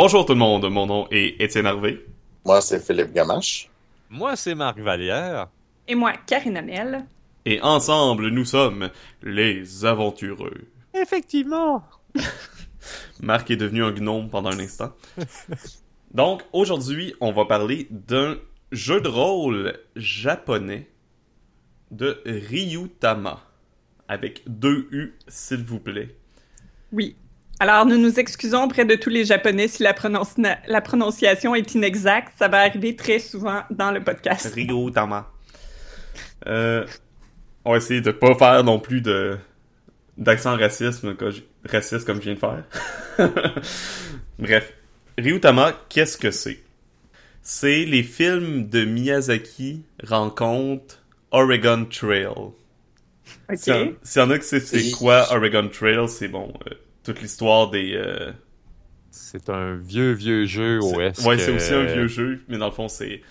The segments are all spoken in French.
Bonjour tout le monde, mon nom est Étienne Harvey. Moi, c'est Philippe Gamache. Moi, c'est Marc Vallière. Et moi, Karine Amel. Et ensemble, nous sommes les aventureux. Effectivement. Marc est devenu un gnome pendant un instant. Donc, aujourd'hui, on va parler d'un jeu de rôle japonais de Ryutama. Avec deux U, s'il vous plaît. Oui. Alors, nous nous excusons auprès de tous les Japonais si la, la prononciation est inexacte. Ça va arriver très souvent dans le podcast. Ryutama. Euh, on va essayer de pas faire non plus de d'accent racisme, raciste comme je viens de faire. Bref, Ryutama, qu'est-ce que c'est? C'est les films de Miyazaki rencontrent Oregon Trail. Ok. S'il y, en a qui sait c'est quoi Oregon Trail, c'est bon, euh, toute l'histoire des... Euh, c'est un vieux, vieux jeu OS. Ouais, c'est aussi un vieux jeu, mais dans le fond, c'est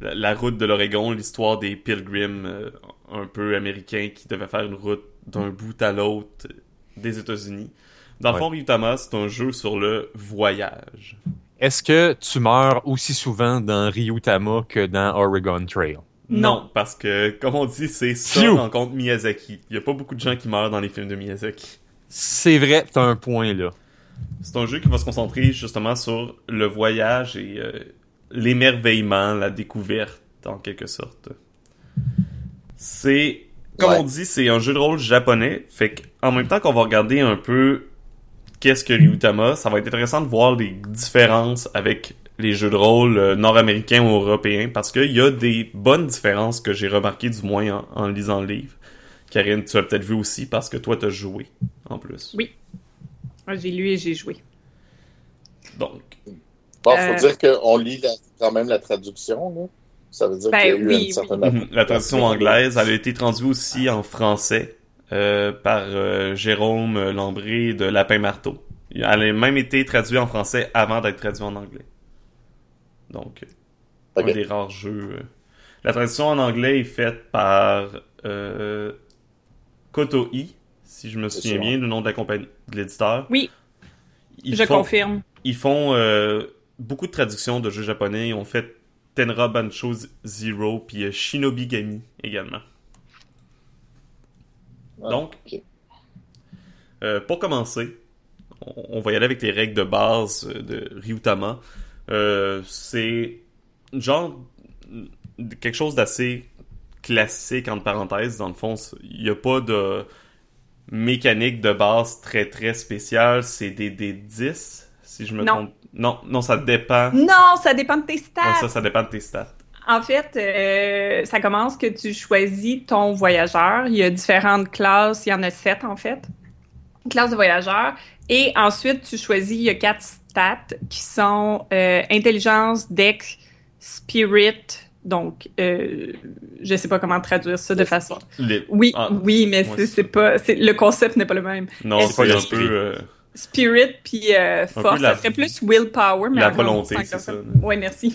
la, route de l'Oregon, l'histoire des pilgrims euh, un peu américains qui devaient faire une route d'un bout à l'autre des États-Unis. Dans le fond, Ryutama, c'est un jeu sur le voyage. Est-ce que tu meurs aussi souvent dans Ryutama que dans Oregon Trail? Non, parce que, comme on dit, c'est ça rencontre Miyazaki. Il y a pas beaucoup de gens qui meurent dans les films de Miyazaki. C'est vrai, t'as un point là. C'est un jeu qui va se concentrer justement sur le voyage et euh, l'émerveillement, la découverte, en quelque sorte. C'est, comme on dit, c'est un jeu de rôle japonais. Fait qu'en même temps qu'on va regarder un peu qu'est-ce que Ryutama, ça va être intéressant de voir les différences avec les jeux de rôle euh, nord-américains ou européens, parce qu'il y a des bonnes différences que j'ai remarquées du moins en, lisant le livre. Karine, tu as peut-être vu aussi parce que toi, tu as joué en plus. Oui. J'ai lu et j'ai joué. Donc, Bon, faut euh, dire qu'on lit quand même la traduction, là. Ça veut dire ben qu'il y a eu une certaine... Mhm. La traduction anglaise, elle a été traduite aussi en français euh, par euh, Jérôme Lambré de Lapin Marteau. Elle a même été traduite en français avant d'être traduite en anglais. Donc, un des rares jeux. La traduction en anglais est faite par Koto'i, si je me souviens bien, le nom de la compagnie, de l'éditeur. Oui, je confirme. Ils font beaucoup de traductions de jeux japonais. Ils ont fait Tenra Bancho Zero puis euh, Shinobi Gami également. Ah, Donc, euh, pour commencer, on, va y aller avec les règles de base euh, de Ryutama. c'est genre quelque chose d'assez classique entre parenthèses. Dans le fond, il n'y a pas de mécanique de base très très spéciale. C'est des, des 10, si je me trompe non, non, ça dépend. Non, ça dépend de tes stats. ça, ça dépend de tes stats. En fait, euh, ça commence que tu choisis ton voyageur. Il y a différentes classes, il y en a sept en fait. Classe de voyageur. Et ensuite, tu choisis, il y a quatre stats qui sont euh, intelligence, dex, spirit. Donc, euh, je sais pas comment traduire ça de façon. Oui, ah, oui, mais c'est pas, le concept n'est pas le même. Non, c'est un peu. Euh, spirit puis euh, force. Ça serait plus willpower, mais la volonté, c'est ça. Oui, merci.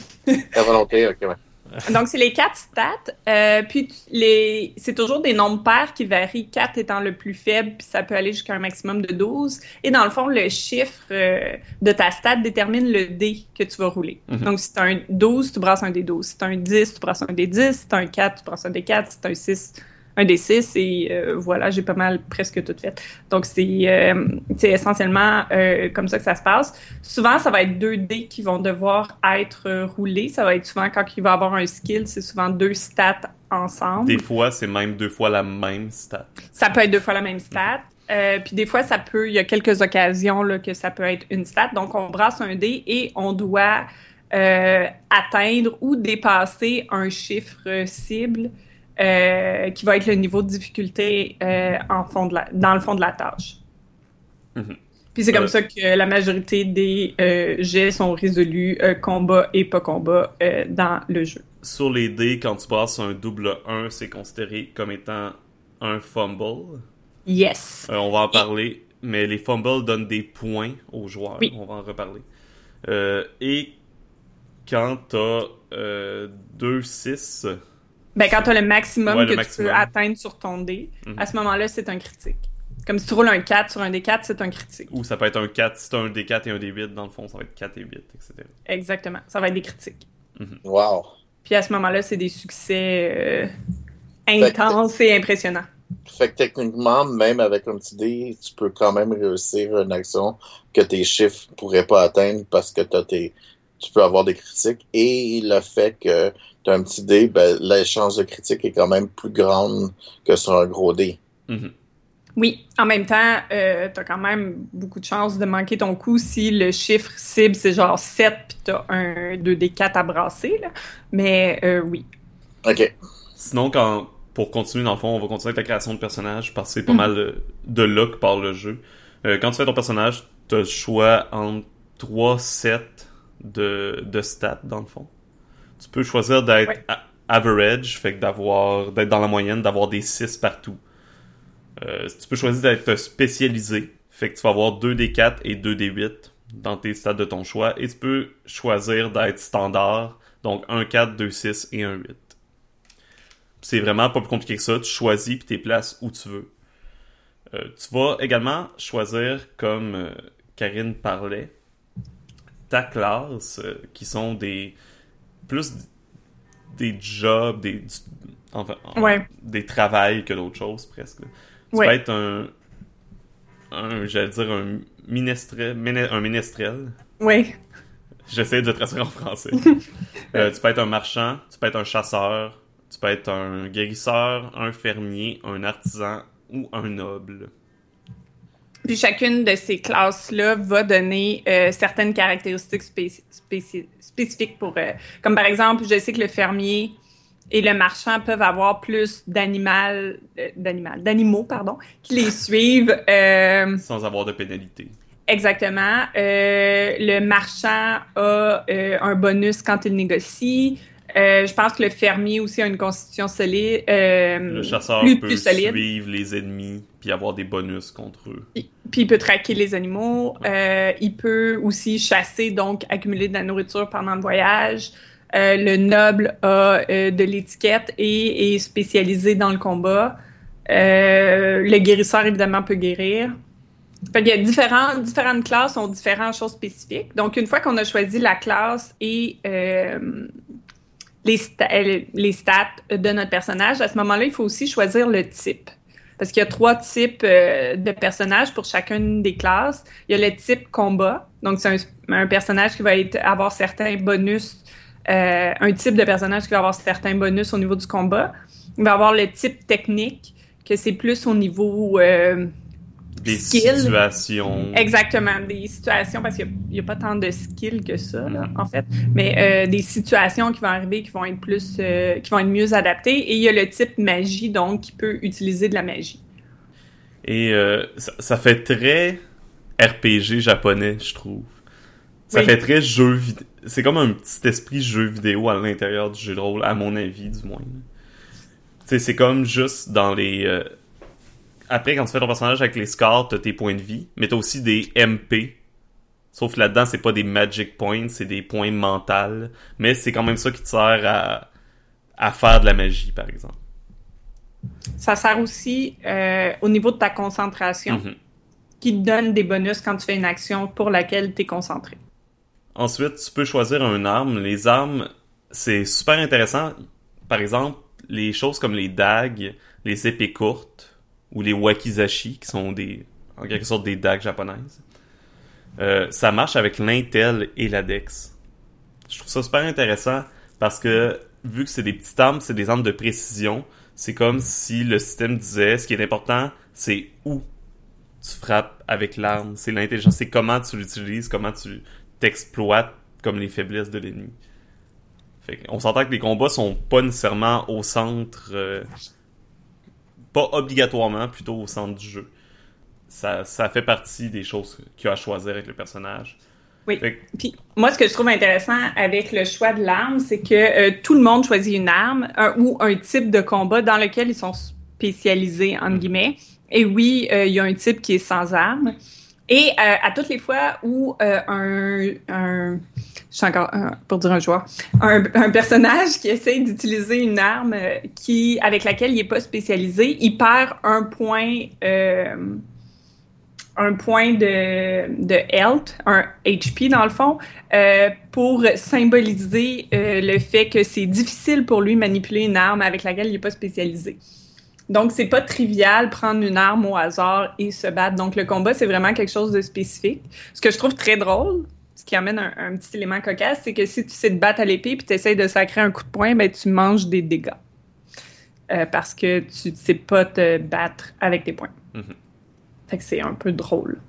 la volonté, ok, ouais. Donc, c'est les quatre stats. Euh, puis, les... c'est toujours des nombres pairs qui varient, 4 étant le plus faible, puis ça peut aller jusqu'à un maximum de 12. Et dans le fond, le chiffre euh, de ta stat détermine le dé que tu vas rouler. Mhm. Donc, si tu un 12, tu brasses un dé 12. Si tu un 10, tu brasses un dé 10. Si tu un 4, tu brasses un dé 4. Si tu un 6, un des six et euh, voilà, j'ai pas mal presque tout fait. Donc c'est euh, essentiellement euh, comme ça que ça se passe. Souvent, ça va être deux dés qui vont devoir être roulés. Ça va être souvent quand il va avoir un skill, c'est souvent deux stats ensemble. Des fois, c'est même deux fois la même stat. Ça peut être deux fois la même stat. puis des fois, ça peut, il y a quelques occasions là, que ça peut être une stat. Donc, on brasse un dé et on doit atteindre ou dépasser un chiffre cible euh, qui va être le niveau de difficulté euh, en fond de la, dans le fond de la tâche. Mhm. Puis c'est comme ça que la majorité des euh, jets sont résolus combat et pas combat dans le jeu. Sur les dés, quand tu passes un double 1, c'est considéré comme étant un fumble. Yes. on va en parler, mais les fumbles donnent des points aux joueurs. Oui. On va en reparler. et quand tu as 2-6, ben, quand tu as le maximum que tu peux atteindre sur ton dé, à ce moment-là, c'est un critique. Comme si tu roules un 4 sur un D4, c'est un critique. Ou ça peut être un 4, si t'as un D4 et un D8, dans le fond, ça va être 4 et 8, etc. Exactement. Ça va être des critiques. Wow. Puis à ce moment-là, c'est des succès euh, intenses et impressionnants. Fait que techniquement, même avec un petit dé, tu peux quand même réussir une action que tes chiffres pourraient pas atteindre parce que t'as tes, tu peux avoir des critiques. Et le fait que tu as un petit dé, ben, la chance de critique est quand même plus grande que sur un gros dé. Mhm. Oui, en même temps, euh, tu as quand même beaucoup de chances de manquer ton coup si le chiffre cible, c'est genre 7 puis tu as un 2D4 à brasser. Là. Mais euh, oui. OK. Sinon, quand, pour continuer, dans le fond, on va continuer avec la création de personnages parce que c'est pas Mhm. mal de, là que part le jeu. Euh, quand tu fais ton personnage, tu as le choix entre 3 sets de, de stats, dans le fond. Tu peux choisir d'être Ouais. average, fait que d'avoir d'être dans la moyenne, d'avoir des 6 partout. Euh, tu peux choisir d'être spécialisé, fait que tu vas avoir 2 des 4 et 2 des 8 dans tes stats de ton choix. Et tu peux choisir d'être standard, donc 1 4, 2 6 et 1 8. C'est vraiment pas plus compliqué que ça. Tu choisis puis t'es places où tu veux. Euh, tu vas également choisir, comme euh, Karine parlait, ta classe, qui sont des plus des jobs, des du- enfin, en- Ouais. des travails que d'autres choses presque. Tu Ouais. peux être un, un j'allais dire un minestrel, un ménestrel. Oui. J'essaie de le traduire en français. Euh, tu peux être un marchand, tu peux être un chasseur, tu peux être un guérisseur, un fermier, un artisan ou un noble. Puis chacune de ces classes-là va donner euh, certaines caractéristiques spéci- spéci- spécifiques pour... euh, comme par exemple, je sais que le fermier et le marchand peuvent avoir plus d'animal, euh, d'animal, d'animaux, pardon, qui les suivent. euh, Sans avoir de pénalité. Exactement. Euh, le marchand a un bonus quand il négocie. Euh, je pense que le fermier aussi a une constitution solide. euh, Le chasseur plus, peut plus solide. suivre les ennemis puis avoir des bonus contre eux. Puis puis il peut traquer les animaux. Euh, il peut aussi chasser, donc accumuler de la nourriture pendant le voyage. Le noble a de l'étiquette et est spécialisé dans le combat. Le guérisseur, évidemment, peut guérir. Fait qu'il y a différents, différentes classes ont différentes choses spécifiques. Donc, une fois qu'on a choisi la classe et euh, les, euh, les stats de notre personnage, à ce moment-là, il faut aussi choisir le type. Parce qu'il y a trois types euh, de personnages pour chacune des classes. Il y a le type combat. Donc, c'est un, personnage qui va avoir certains bonus, euh, un type de personnage qui va avoir certains bonus au niveau du combat. Il va avoir le type technique, que c'est plus au niveau Des situations. Exactement, des situations, parce qu'il n'y a, pas tant de skills que ça, là, en fait, mais euh, des situations qui vont arriver qui vont être plus, euh, qui vont être mieux adaptées. Et il y a le type magie, donc, qui peut utiliser de la magie. Et euh, ça, ça fait très RPG japonais, je trouve. Ça Oui. fait très jeu vidéo. C'est comme un petit esprit jeu vidéo à l'intérieur du jeu de rôle, à mon avis, du moins. C'est comme juste dans les... Après, quand tu fais ton personnage avec les scores, t'as tes points de vie, mais t'as aussi des MP. Sauf que là-dedans, c'est pas des magic points, c'est des points mentaux. Mais c'est quand même ça qui te sert à, à faire de la magie, par exemple. Ça sert aussi euh, au niveau de ta concentration, Mhm. qui te donne des bonus quand tu fais une action pour laquelle tu es concentré. Ensuite, tu peux choisir une arme. Les armes, c'est super intéressant. Par exemple, les choses comme les dagues, les épées courtes ou les wakizashi, qui sont des, en quelque sorte des dagues japonaises. Euh, ça marche avec l'intel et la dex. Je trouve ça super intéressant parce que vu que c'est des petites armes, c'est des armes de précision, c'est comme si le système disait ce qui est important, c'est où tu frappes avec l'arme, c'est l'intelligence, c'est comment tu l'utilises, comment tu t'exploites comme les faiblesses de l'ennemi. On s'entend que les combats sont pas nécessairement au centre, euh, pas obligatoirement, plutôt au centre du jeu. Ça, ça fait partie des choses qu'il y a à choisir avec le personnage. Oui. Fait Puis moi, ce que je trouve intéressant avec le choix de l'arme, c'est que euh, tout le monde choisit une arme un- ou un type de combat dans lequel ils sont spécialisés, entre guillemets. Et oui, euh, il y a un type qui est sans arme. Et euh, à toutes les fois où un, un, je suis encore euh, pour dire un joueur, un, personnage qui essaie d'utiliser une arme euh, qui avec laquelle il est pas spécialisé, il perd un point euh, un point de, health, un HP dans le fond, pour symboliser le fait que c'est difficile pour lui manipuler une arme avec laquelle il n'est pas spécialisé. Donc, c'est pas trivial prendre une arme au hasard et se battre. Donc, le combat, c'est vraiment quelque chose de spécifique. Ce que je trouve très drôle, ce qui amène un, un petit élément cocasse, c'est que si tu sais te battre à l'épée puis tu essaies de sacrer un coup de poing, ben, tu manges des dégâts. Euh, parce que tu ne sais pas te battre avec tes poings. Mhm. Fait que c'est un peu drôle.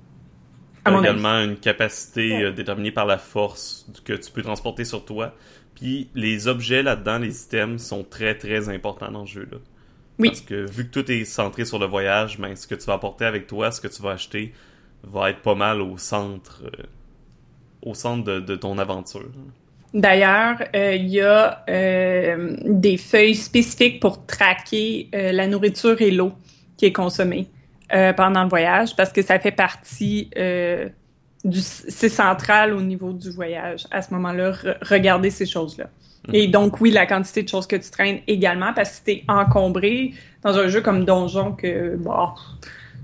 Mon avis. également une capacité Ouais. euh, déterminée par la force que tu peux transporter sur toi. Puis les objets là-dedans, les items, sont très très importants dans ce jeu-là. Oui. Parce que vu que tout est centré sur le voyage, ben, ce que tu vas apporter avec toi, ce que tu vas acheter, va être pas mal au centre, euh, au centre de, de ton aventure. D'ailleurs, euh, il y a euh, des feuilles spécifiques pour traquer euh, la nourriture et l'eau qui est consommée pendant le voyage parce que ça fait partie du c'est central au niveau du voyage à ce moment-là re- regarder ces choses-là. Et donc oui, la quantité de choses que tu traînes également parce que t'es encombré dans un jeu comme Donjon que bon,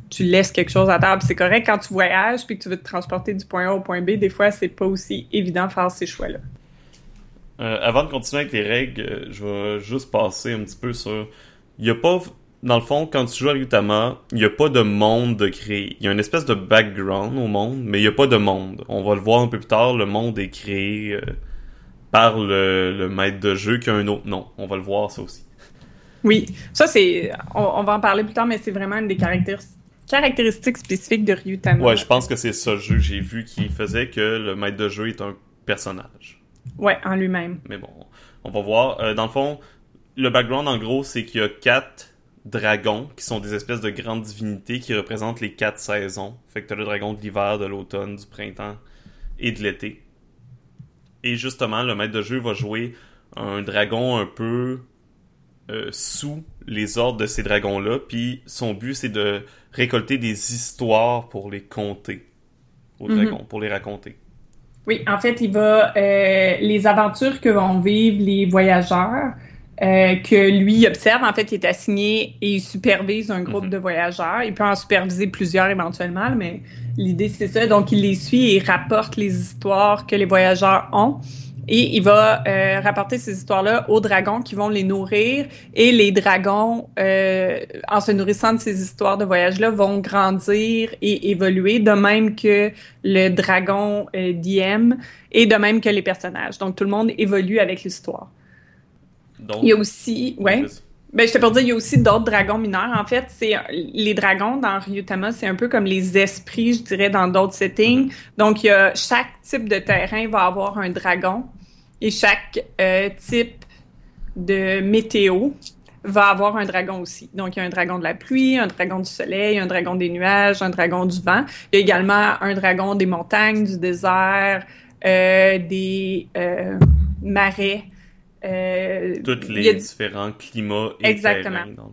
tu laisses quelque chose à table, c'est correct quand tu voyages puis que tu veux te transporter du point A au point B, des fois c'est pas aussi évident de faire ces choix-là. Euh, avant de continuer avec les règles, euh, je vais juste passer un petit peu sur. Il y a pas. Dans le fond, quand tu joues à Ryutama, il n'y a pas de monde de créé. Il y a une espèce de background au monde, mais il n'y a pas de monde. On va le voir un peu plus tard, le monde est créé euh, par le, le maître de jeu qui a un autre nom. On va le voir ça aussi. Oui, ça c'est. On, on va en parler plus tard, mais c'est vraiment une des caractér- caractéristiques spécifiques de Ryutama. Ouais, je pense que c'est ça le jeu que j'ai vu qui faisait que le maître de jeu est un personnage. Ouais, en lui-même. Mais bon, on va voir. Euh, dans le fond, le background en gros, c'est qu'il y a quatre dragons qui sont des espèces de grandes divinités qui représentent les quatre saisons. Fait que t'as le dragon de l'hiver, de l'automne, du printemps et de l'été. Et justement, le maître de jeu va jouer un dragon un peu euh, sous les ordres de ces dragons-là. Puis son but, c'est de récolter des histoires pour les conter aux Mhm. dragons, pour les raconter. Oui, en fait, il va euh, les aventures que vont vivre les voyageurs, euh, que lui observe. En fait, il est assigné et il supervise un groupe Mhm. de voyageurs. Il peut en superviser plusieurs éventuellement, mais l'idée c'est ça. Donc, il les suit et il rapporte les histoires que les voyageurs ont. Et il va euh, rapporter ces histoires-là aux dragons qui vont les nourrir. Et les dragons, euh, en se nourrissant de ces histoires de voyage-là, vont grandir et évoluer, de même que le dragon euh, DM et de même que les personnages. Donc, tout le monde évolue avec l'histoire. Donc, Il y a aussi... Ouais. Ben, je te pour dire, il y a aussi d'autres dragons mineurs. En fait, c'est les dragons dans Ryutama, c'est un peu comme les esprits, je dirais, dans d'autres settings. Donc, il y a chaque type de terrain va avoir un dragon et chaque euh, type de météo va avoir un dragon aussi. Donc, il y a un dragon de la pluie, un dragon du soleil, un dragon des nuages, un dragon du vent. Il y a également un dragon des montagnes, du désert, euh, des euh, marais. Euh, tous les a- différents climats et Exactement. terrains.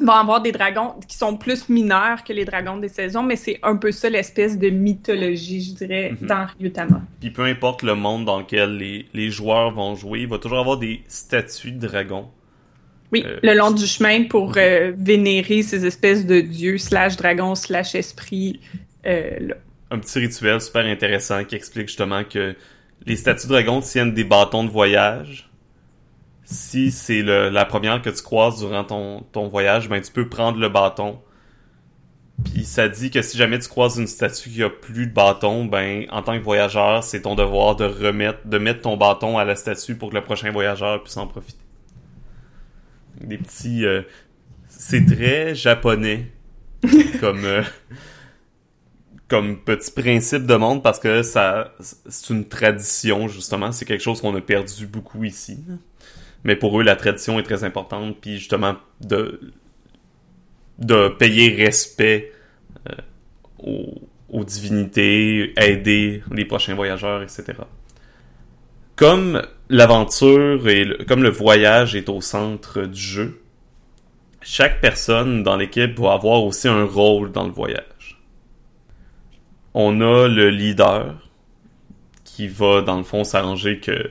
vont avoir des dragons qui sont plus mineurs que les dragons des saisons, mais c'est un peu ça l'espèce de mythologie, je dirais, Mhm. dans Ryutama. Puis peu importe le monde dans lequel les, les joueurs vont jouer, il va toujours avoir des statues de dragons. Oui, Euh, le long du chemin pour euh, vénérer ces espèces de dieux slash dragons slash esprits euh, là. Un petit rituel super intéressant qui explique justement que les statues de dragons tiennent des bâtons de voyage. Si c'est la première que tu croises durant ton, ton voyage, ben tu peux prendre le bâton. Puis ça dit que si jamais tu croises une statue qui a plus de bâton, ben en tant que voyageur, c'est ton devoir de remettre, de mettre ton bâton à la statue pour que le prochain voyageur puisse en profiter. Des petits, euh, c'est très japonais comme euh, comme petit principe de monde parce que ça c'est une tradition justement, c'est quelque chose qu'on a perdu beaucoup ici. Mais pour eux la tradition est très importante puis justement de de payer respect euh, aux, divinités, aider les prochains voyageurs, etc. Comme l'aventure et le- comme le voyage est au centre du jeu, chaque personne dans l'équipe va avoir aussi un rôle dans le voyage. On a le leader qui va dans le fond s'arranger que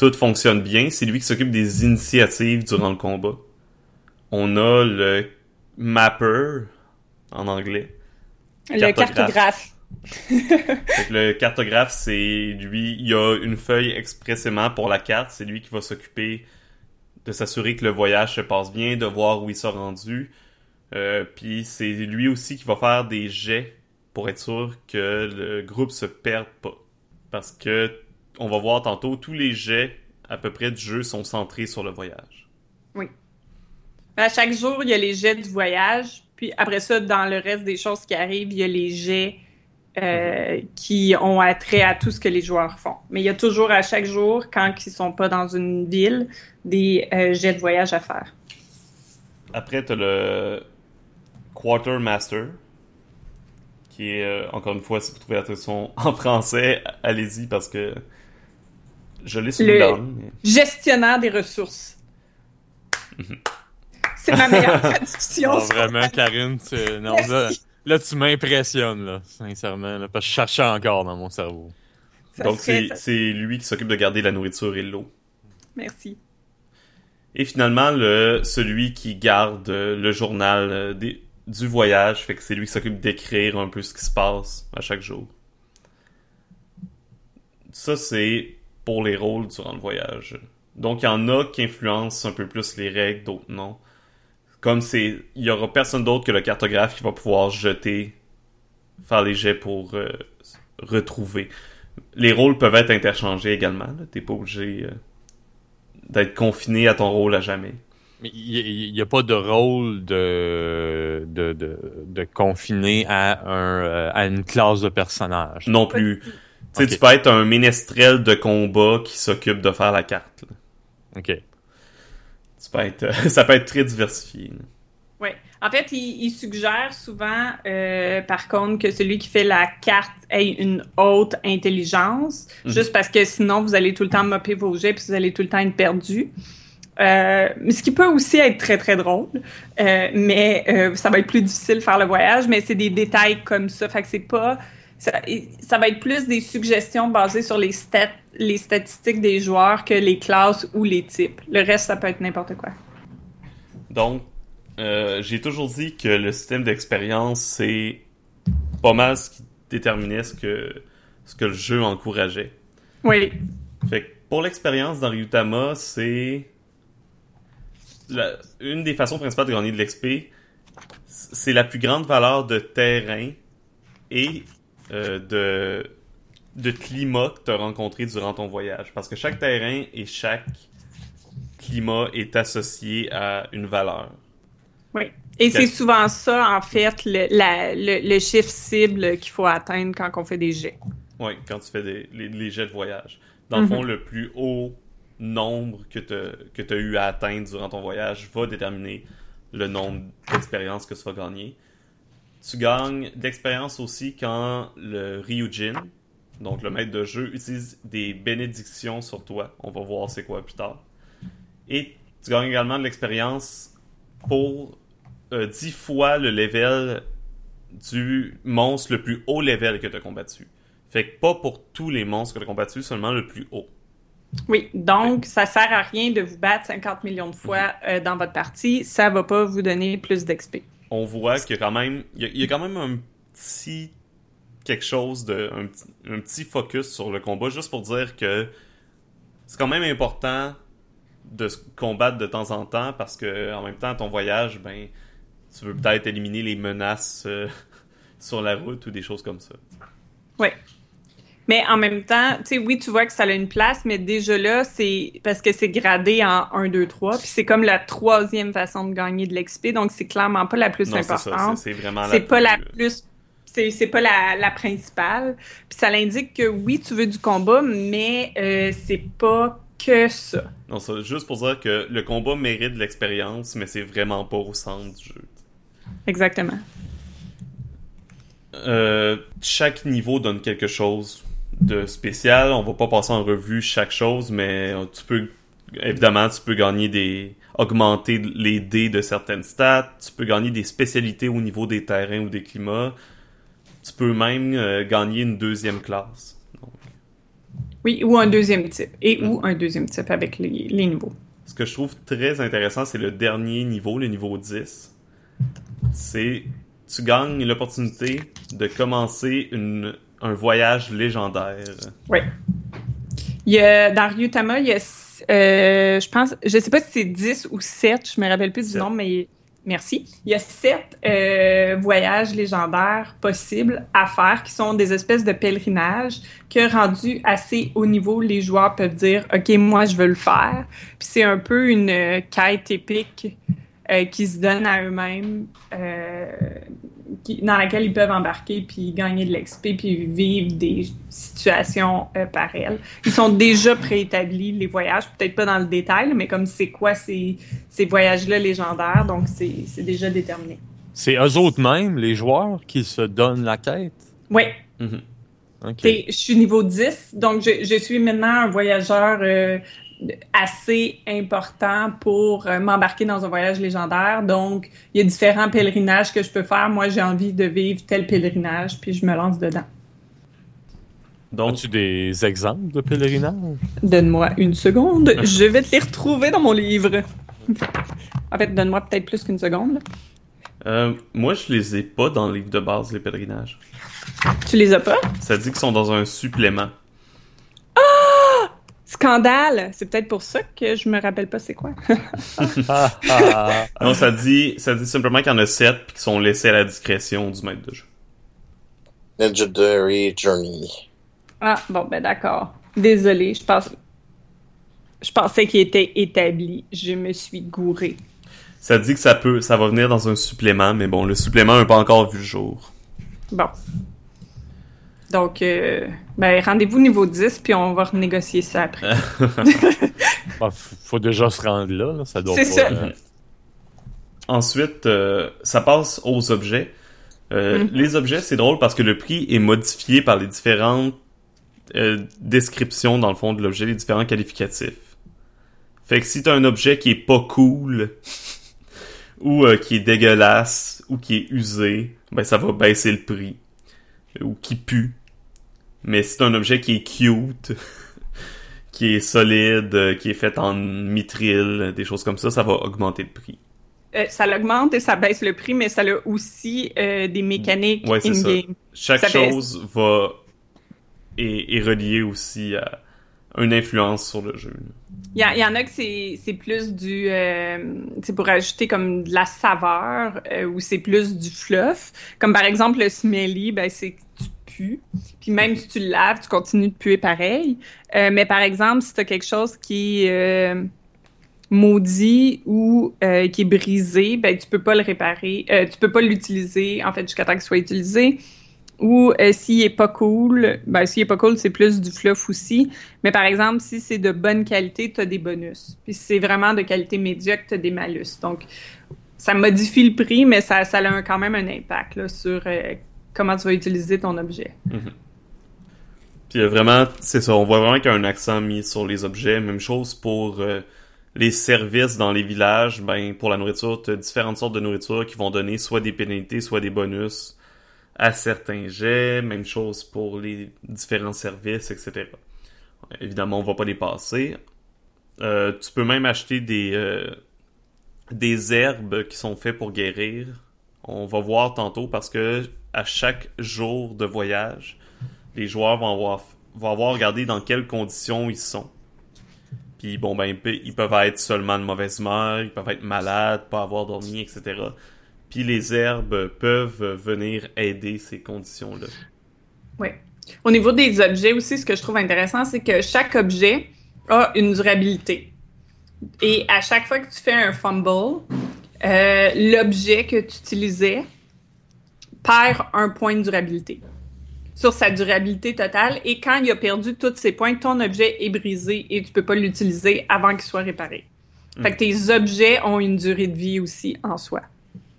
tout fonctionne bien. C'est lui qui s'occupe des initiatives durant le combat. On a le mapper en anglais Le cartographe. Le cartographe, c'est lui, il a une feuille expressément pour la carte. C'est lui qui va s'occuper de s'assurer que le voyage se passe bien, de voir où il s'est rendu. Euh, Puis c'est lui aussi qui va faire des jets pour être sûr que le groupe se perde pas. Parce que on va voir tantôt, tous les jets à peu près du jeu sont centrés sur le voyage. Oui. À chaque jour, il y a les jets du voyage. Puis après ça, dans le reste des choses qui arrivent, il y a les jets euh, qui ont attrait à tout ce que les joueurs font. Mais il y a toujours à chaque jour, quand ils sont pas dans une ville, des euh, jets de voyage à faire. Après, tu as le Quartermaster, qui est, euh, encore une fois, si vous trouvez la traduction en français, allez-y parce que je l'ai sous Le langue, mais- gestionnaire des ressources. C'est ma meilleure traduction. Ah, vraiment, Karine, tu... non, là, là, tu m'impressionnes, là, sincèrement, là, parce que je cherchais encore dans mon cerveau. Ça Donc, c'est c'est lui qui s'occupe de garder la nourriture et l'eau. Merci. Et finalement, le, celui qui garde euh, le journal euh, des- du voyage, fait que c'est lui qui s'occupe d'écrire un peu ce qui se passe à chaque jour. Ça, c'est pour les rôles durant le voyage. Donc, il y en a qui influencent un peu plus les règles, d'autres non. Comme c'est, il y aura personne d'autre que le cartographe qui va pouvoir jeter, faire les jets pour euh, retrouver. Les rôles peuvent être interchangés également. T'es pas obligé euh, d'être confiné à ton rôle à jamais. Mais il n'y a pas de rôle de, de, de, de confiné à, un, euh, à une classe de personnage. Non plus. Tu sais, Ok. tu peux être un ménestrel de combat qui s'occupe de faire la carte. là. Ok. Tu peux être, euh, ça peut être très diversifié. Oui. En fait, il, il suggère souvent, euh, par contre, que celui qui fait la carte ait une haute intelligence, Mhm. juste parce que sinon, vous allez tout le temps mopper vos jets puis vous allez tout le temps être perdu. Euh, mais ce qui peut aussi être très, très drôle. Euh, mais euh, ça va être plus difficile de faire le voyage, mais c'est des détails comme ça. Fait que c'est pas... Ça, ça va être plus des suggestions basées sur les, stats, les statistiques des joueurs que les classes ou les types. Le reste, ça peut être n'importe quoi. Donc, euh, j'ai toujours dit que le système d'expérience, c'est pas mal ce qui déterminait ce que, ce que le jeu encourageait. Oui. Fait que pour l'expérience dans Ryutama, c'est la- une des façons principales de gagner de l'XP, c'est la plus grande valeur de terrain et euh, de de climat que tu as rencontré durant ton voyage. Parce que chaque terrain et chaque climat est associé à une valeur. Oui. Et c'est souvent ça, en fait, le, la- le, le chiffre cible qu'il faut atteindre quand on fait des jets. Oui, quand tu fais des, les, les jets de voyage. Dans le fond, le plus haut nombre que tu as eu à atteindre durant ton voyage va déterminer le nombre d'expériences que tu vas gagner. Tu gagnes de l'expérience aussi quand le Ryujin, donc le maître de jeu, utilise des bénédictions sur toi. On va voir c'est quoi plus tard. Et tu gagnes également de l'expérience pour euh, 10 fois le level du monstre le plus haut level que tu as combattu. Fait que pas pour tous les monstres que tu as combattus, seulement le plus haut. Oui, donc ça sert à rien de vous battre 50 millions de fois euh, dans votre partie. Ça va pas vous donner plus d'XP. On voit qu'il y a quand même, il y a, quand même un petit quelque chose de, un, petit- focus sur le combat, juste pour dire que c'est quand même important de se combattre de temps en temps parce que en même temps ton voyage, ben, tu veux peut-être éliminer les menaces euh, sur la route ou des choses comme ça. Oui. Mais en même temps, tu sais, oui, tu vois que ça a une place, mais déjà là, c'est parce que c'est gradé en 1, 2, 3, puis c'est comme la troisième façon de gagner de l'XP, donc c'est clairement pas la plus Non, c'est importante. c'est- c'est vraiment c'est pas la plus- plus c'est c'est pas la, la principale puis ça l'indique que oui tu veux du combat mais euh, c'est pas que ça Non, ça, juste pour dire que le combat mérite de l'expérience, mais c'est vraiment pas au centre du jeu. exactement Euh, chaque niveau donne quelque chose de spécial. On va pas passer en revue chaque chose, mais tu peux évidemment tu peux gagner des augmenter les dés de certaines stats. Tu peux gagner des spécialités au niveau des terrains ou des climats. Tu peux même euh, gagner une deuxième classe. Donc, oui ou un deuxième type et ou un deuxième type avec les, les niveaux ce que je trouve très intéressant, c'est le dernier niveau, le niveau 10. C'est tu gagnes l'opportunité de commencer une, un voyage légendaire. Oui. Il y a, dans Ryutama, il y a, euh, je pense, je sais pas si c'est 10 ou 7, je me rappelle plus du nom, mais merci. Il y a 7 euh, voyages légendaires possibles à faire qui sont des espèces de pèlerinages que, rendus assez haut niveau, les joueurs peuvent dire « Ok, moi, je veux le faire ». Puis c'est un peu une euh, quête épique euh, qui se donnent à eux-mêmes, euh, dans laquelle ils peuvent embarquer puis gagner de l'XP puis vivre des situations euh, par elles. Ils sont déjà préétablis, les voyages, peut-être pas dans le détail, mais comme c'est quoi ces, ces voyages-là légendaires, donc c'est déjà déterminé. C'est eux autres mêmes, les joueurs, qui se donnent la quête? Oui. Mhm. Okay. Je suis niveau 10, donc je, je suis maintenant un voyageur euh, assez important pour euh, m'embarquer dans un voyage légendaire. Donc, il y a différents pèlerinages que je peux faire. Moi, j'ai envie de vivre tel pèlerinage, puis je me lance dedans. Donc, As-tu des exemples de pèlerinage? Donne-moi une seconde. je vais te les retrouver dans mon livre. en fait, donne-moi peut-être plus qu'une seconde. euh, moi, je les ai pas dans le livre de base, les pèlerinages. Tu les as pas? Ça dit qu'ils sont dans un supplément. Scandale! C'est peut-être pour ça que je me rappelle pas c'est quoi. Non, ça dit, ça dit simplement qu'il y en a sept puis qui sont laissés à la discrétion du maître de jeu. Legendary Journey. ah, bon, ben d'accord. Désolée, je pense... Je pensais qu'il était établi. Je me suis gourée. Ça dit que ça peut, ça va venir dans un supplément, mais bon, le supplément n'a pas encore vu le jour. Bon. Donc, euh, ben, rendez-vous niveau 10, puis on va renégocier ça après. F- faut déjà se rendre là, là. ça doit C'est pas... ça. euh, Ensuite, euh, ça passe aux objets. Euh, Mhm. Les objets, c'est drôle parce que le prix est modifié par les différentes euh, descriptions, dans le fond, de l'objet, les différents qualificatifs. Fait que si t'as un objet qui est pas cool, ou euh, qui est dégueulasse, ou qui est usé, ben ça va baisser le prix. Ou qui pue. Mais si t'as un objet qui est cute, qui est solide, euh, qui est fait en mitril, des choses comme ça, ça va augmenter le prix. Euh, ça l'augmente et ça baisse le prix, mais ça a aussi euh, des mécaniques Ouais, c'est in-game. chaque Ça baisse. chose va est, est reliée aussi à une influence sur le jeu. Il y, en a que c'est c'est plus du... euh, c'est pour ajouter comme de la saveur ou c'est plus du fluff. Comme par exemple le smelly, ben, c'est Puis même si tu le laves, tu continues de puer pareil. Euh, mais par exemple, si tu as quelque chose qui est euh, maudit ou euh, qui est brisé, ben, tu peux pas le réparer. Tu peux pas l'utiliser, en fait, jusqu'à temps qu'il soit utilisé. Ou s'il est pas cool, ben s'il est pas cool, c'est plus du fluff aussi. Mais par exemple, si c'est de bonne qualité, tu as des bonus. Puis si c'est vraiment de qualité médiocre, tu as des malus. Donc, ça modifie le prix, mais ça, a quand même un impact là, sur comment tu vas utiliser ton objet. Puis euh, vraiment, c'est ça, on voit vraiment qu'il y a un accent mis sur les objets. Même chose pour euh, les services dans les villages. Ben, pour la nourriture, tu as différentes sortes de nourriture qui vont donner soit des pénalités, soit des bonus à certains jets. Même chose pour les différents services, etc. Évidemment, on va pas les passer. Euh, tu peux même acheter des, des herbes qui sont faites pour guérir. On va voir tantôt parce que à chaque jour de voyage, les joueurs vont avoir, vont avoir regardé dans quelles conditions ils sont. Puis bon, ben, ils pe- ils peuvent être seulement de mauvaise humeur, ils peuvent être malades, pas avoir dormi, etc. Puis les herbes peuvent venir aider ces conditions-là. Oui. Au niveau des objets aussi, ce que je trouve intéressant, c'est que chaque objet a une durabilité. Et à chaque fois que tu fais un fumble, euh, l'objet que tu utilisais perd un point de durabilité sur sa durabilité totale. Et quand il a perdu tous ses points, ton objet est brisé et tu peux pas l'utiliser avant qu'il soit réparé. Fait que tes objets ont une durée de vie aussi en soi.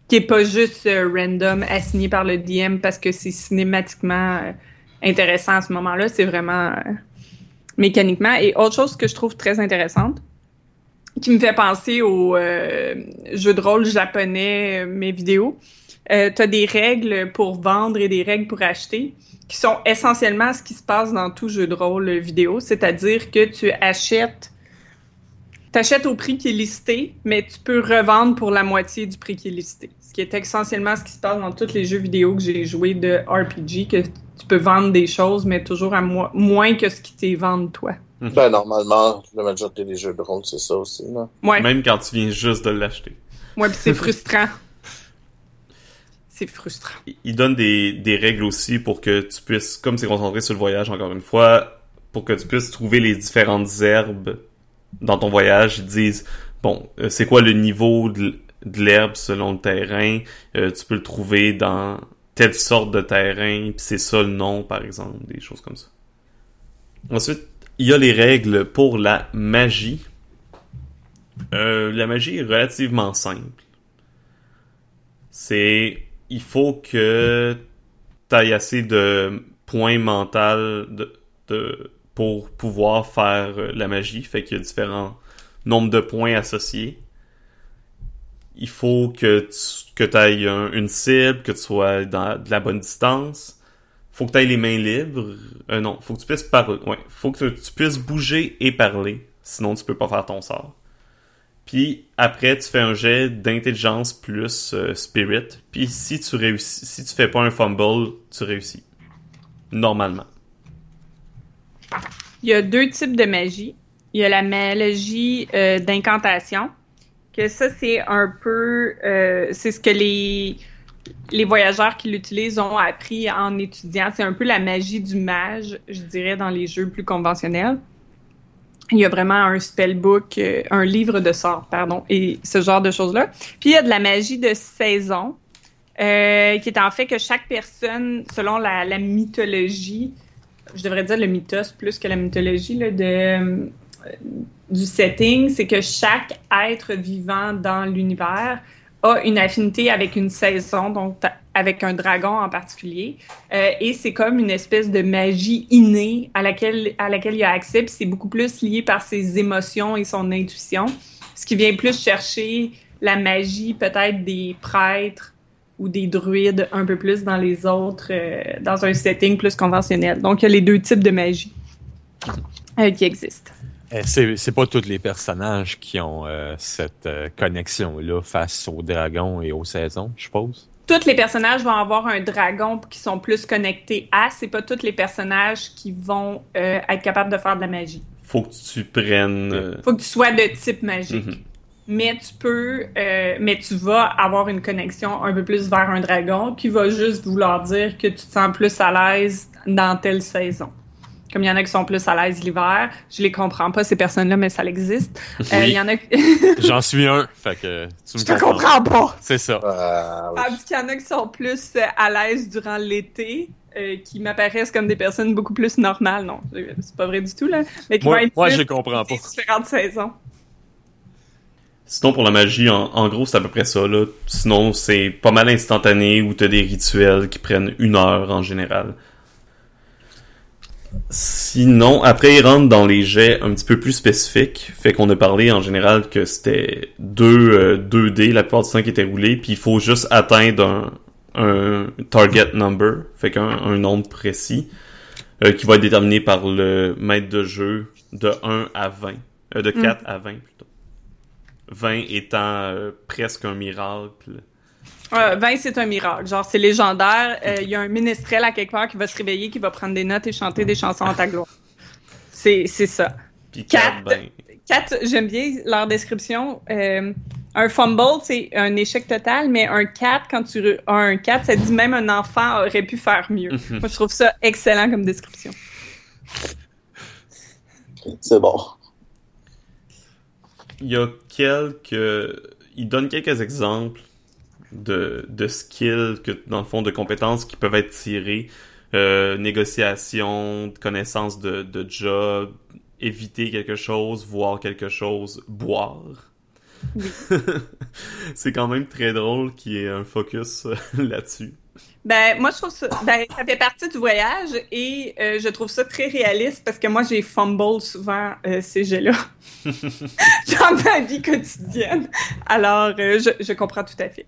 Qui est pas juste euh, random assigné par le DM parce que c'est cinématiquement euh, intéressant à ce moment-là. C'est vraiment euh, mécaniquement. Et autre chose que je trouve très intéressante, qui me fait penser aux euh, jeux de rôle japonais, euh, mes vidéos. Euh, tu as des règles pour vendre et des règles pour acheter qui sont essentiellement ce qui se passe dans tout jeu de rôle vidéo, c'est-à-dire que tu achètes t'achètes au prix qui est listé, mais tu peux revendre pour la moitié du prix qui est listé. Ce qui est essentiellement ce qui se passe dans tous les jeux vidéo que j'ai joué de RPG, que tu peux vendre des choses, mais toujours à mo- moins que ce qui t'est vendu toi. Ben, normalement, la majorité des jeux de rôle, c'est ça aussi, là. Ouais, Même quand tu viens juste de l'acheter. ouais, puis c'est frustrant. C'est frustrant. Il donne des, des règles aussi pour que tu puisses, comme c'est concentré sur le voyage encore une fois, pour que tu puisses trouver les différentes herbes dans ton voyage. Ils disent, bon, euh, c'est quoi le niveau de l'herbe selon le terrain? Euh, tu peux le trouver dans telle sorte de terrain, puis c'est ça le nom, par exemple, des choses comme ça. Ensuite, il y a les règles pour la magie. Euh, la magie est relativement simple. C'est il faut que tu aies assez de points mentaux de, pour pouvoir faire la magie. Fait qu'il y a différents nombres de points associés. Il faut que tu que ailles une cible, que tu sois dans de la bonne distance. Faut que tu aies les mains libres. Euh, non, faut que tu puisses parler. Ouais, faut que tu puisses bouger et parler. Sinon, tu peux pas faire ton sort. Puis après, tu fais un jet d'intelligence plus euh, spirit. Puis si tu réussis, si tu fais pas un fumble, tu réussis. Normalement. Il y a deux types de magie. Il y a la magie euh, d'incantation, que ça, c'est un peu... euh, c'est ce que les, les voyageurs qui l'utilisent ont appris en étudiant. C'est un peu la magie du mage, je dirais, dans les jeux plus conventionnels. Il y a vraiment un spellbook, euh, un livre de sorts, pardon, et ce genre de choses-là. Puis il y a de la magie de saison, euh, qui est en fait que chaque personne, selon la, mythologie, je devrais dire le mythos plus que la mythologie euh, du setting, c'est que chaque être vivant dans l'univers a une affinité avec une saison, donc avec un dragon en particulier. Euh, et c'est comme une espèce de magie innée à laquelle, à laquelle il a accès, puis c'est beaucoup plus lié par ses émotions et son intuition, ce qui vient plus chercher la magie peut-être des prêtres ou des druides un peu plus dans les autres, euh, dans un setting plus conventionnel. Donc, il y a les deux types de magie euh, qui existent. Eh, C'est c'est pas tous les personnages qui ont euh, cette euh, connexion-là face aux dragons et aux saisons, je suppose? Tous les personnages vont avoir un dragon qui sont plus connectés à. C'est pas tous les personnages qui vont euh, être capables de faire de la magie. Faut que tu prennes. euh, Faut que tu sois de type magique. Mhm. Mais tu peux, euh, mais tu vas avoir une connexion un peu plus vers un dragon qui va juste vouloir dire que tu te sens plus à l'aise dans telle saison. Comme il y en a qui sont plus à l'aise l'hiver, je les comprends pas ces personnes-là, mais ça existe. Euh, Oui. Il y en a, J'en suis un, fait que tu me je te comprends pas. C'est ça. Euh, oui. Tandis qu'il y en a qui sont plus euh, à l'aise durant l'été, euh, qui m'apparaissent comme des personnes beaucoup plus normales. Non, c'est pas vrai du tout, là. Mais qui Moi- vont être moi, comprends des pas. différentes saisons. Sinon, pour la magie, en, en gros, c'est à peu près ça. Là. Sinon, c'est pas mal instantané ou t'as des rituels qui prennent une heure en général. Sinon, après, ils rentrent dans les jets un petit peu plus spécifiques. Fait qu'on a parlé en général que c'était deux, euh, 2D la plupart du temps qui étaient roulés. Puis il faut juste atteindre un, un target number. Fait qu'un un nombre précis. euh, qui va être déterminé par le maître de jeu de 1 à 20. Euh, de 4 à 20 plutôt. 20 étant euh, presque un miracle. Euh, 20, c'est un miracle. Genre, c'est légendaire. Euh, Il y a un ménestrel à quelque part qui va se réveiller, qui va prendre des notes et chanter des chansons en ta gloire. C'est c'est ça. Puis Quatre. 4, ben, Quatre, j'aime bien leur description. Euh, un fumble, c'est un échec total, mais un 4, quand tu as un 4, ça dit même un enfant aurait pu faire mieux. Moi, je trouve ça excellent comme description. C'est bon. il y a quelques... Il donne quelques exemples de, de skills, que, dans le fond, de compétences qui peuvent être tirées. Euh, négociation, connaissance de, de job, éviter quelque chose, voir quelque chose, boire. c'est quand même très drôle qu'il y ait un focus euh, là-dessus. Ben, moi, je trouve ça, ben, ça fait partie du voyage et euh, je trouve ça très réaliste parce que moi, j'ai fumble souvent euh, ces jeux-là dans ma vie quotidienne. Alors, euh, je, je comprends tout à fait.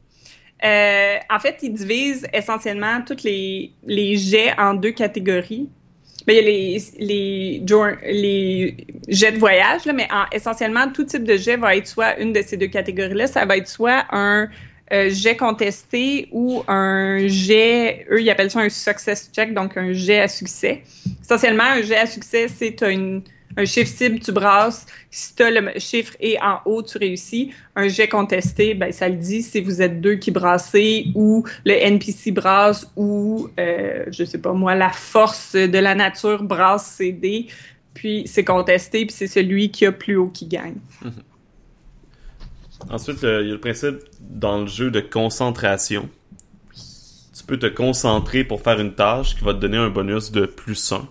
Euh, en fait, ils divisent essentiellement tous les, jets en deux catégories. Ben, il y a les, jets de voyage, mais en- essentiellement, tout type de jet va être soit une de ces deux catégories-là. Ça va être soit un euh, jet contesté ou un jet, eux, ils appellent ça un success check, donc un jet à succès. Essentiellement, un jet à succès, c'est tu un chiffre cible, tu brasses. Si tu le chiffre est en haut, tu réussis. Un jet contesté, ben, ça le dit si vous êtes deux qui brassez ou le NPC brasse ou, euh, je sais pas moi, la force de la nature brasse ses dés. Puis c'est contesté, puis c'est celui qui a plus haut qui gagne. Ensuite, euh, il y a le principe dans le jeu de concentration. Tu peux te concentrer pour faire une tâche qui va te donner un bonus de plus 1.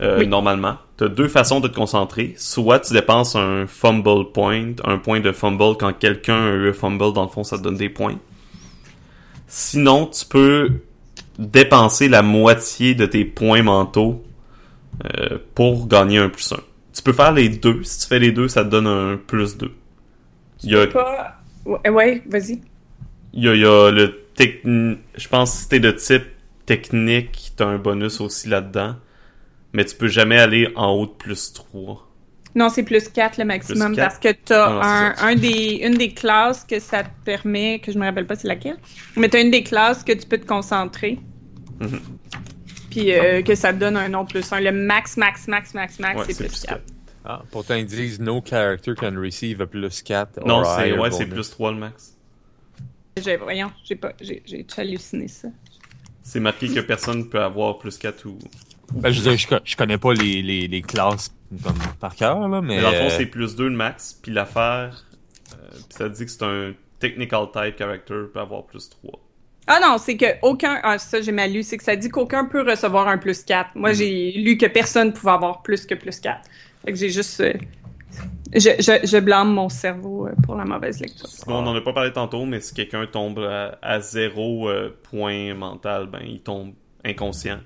Euh, Oui. Normalement, tu as deux façons de te concentrer. Soit tu dépenses un fumble point, un point de fumble quand quelqu'un a eu un fumble, dans le fond, ça te donne des points. Sinon, tu peux dépenser la moitié de tes points mentaux euh, pour gagner un plus 1. Tu peux faire les deux. Si tu fais les deux, ça te donne un plus 2. Il y a Pas... Ouais, vas-y. il y a, il y a le techni... Je pense que si t'es de type technique, t'as un bonus aussi là-dedans. Mais tu peux jamais aller en haut de plus 3. Non, c'est plus 4 le maximum Plus parce que tu as Ah non, un, un des, une des classes que ça te permet, que je me rappelle pas c'est laquelle, mais tu as une des classes que tu peux te concentrer. Mhm. Puis euh, que ça te donne un nom plus 1. Le max, max, max, max, max, Ouais, c'est plus 4. Ah, pourtant, ils disent no character can receive a plus 4. Non, or c'est ouais, plus 3 le max. J'ai- Voyons, j'ai pas, j'ai j'ai halluciné ça. C'est marqué que personne peut avoir plus 4 ou... Ben, je veux dire, je, co- je connais pas les, les, les classes comme par cœur, là, mais. Mais dans le fond, euh, c'est plus 2 le max. Puis l'affaire, euh, ça dit que c'est un technical type character peut avoir plus 3. Ah non, c'est que aucun. Ah, ça, j'ai mal lu. C'est que ça dit qu'aucun peut recevoir un plus 4. Moi, Mhm. j'ai lu que personne pouvait avoir plus que plus 4. Fait que j'ai juste. euh, je, je, je blâme mon cerveau pour la mauvaise lecture. Bon, on en a pas parlé tantôt, mais si quelqu'un tombe à, à zéro euh, point mental, ben il tombe inconscient.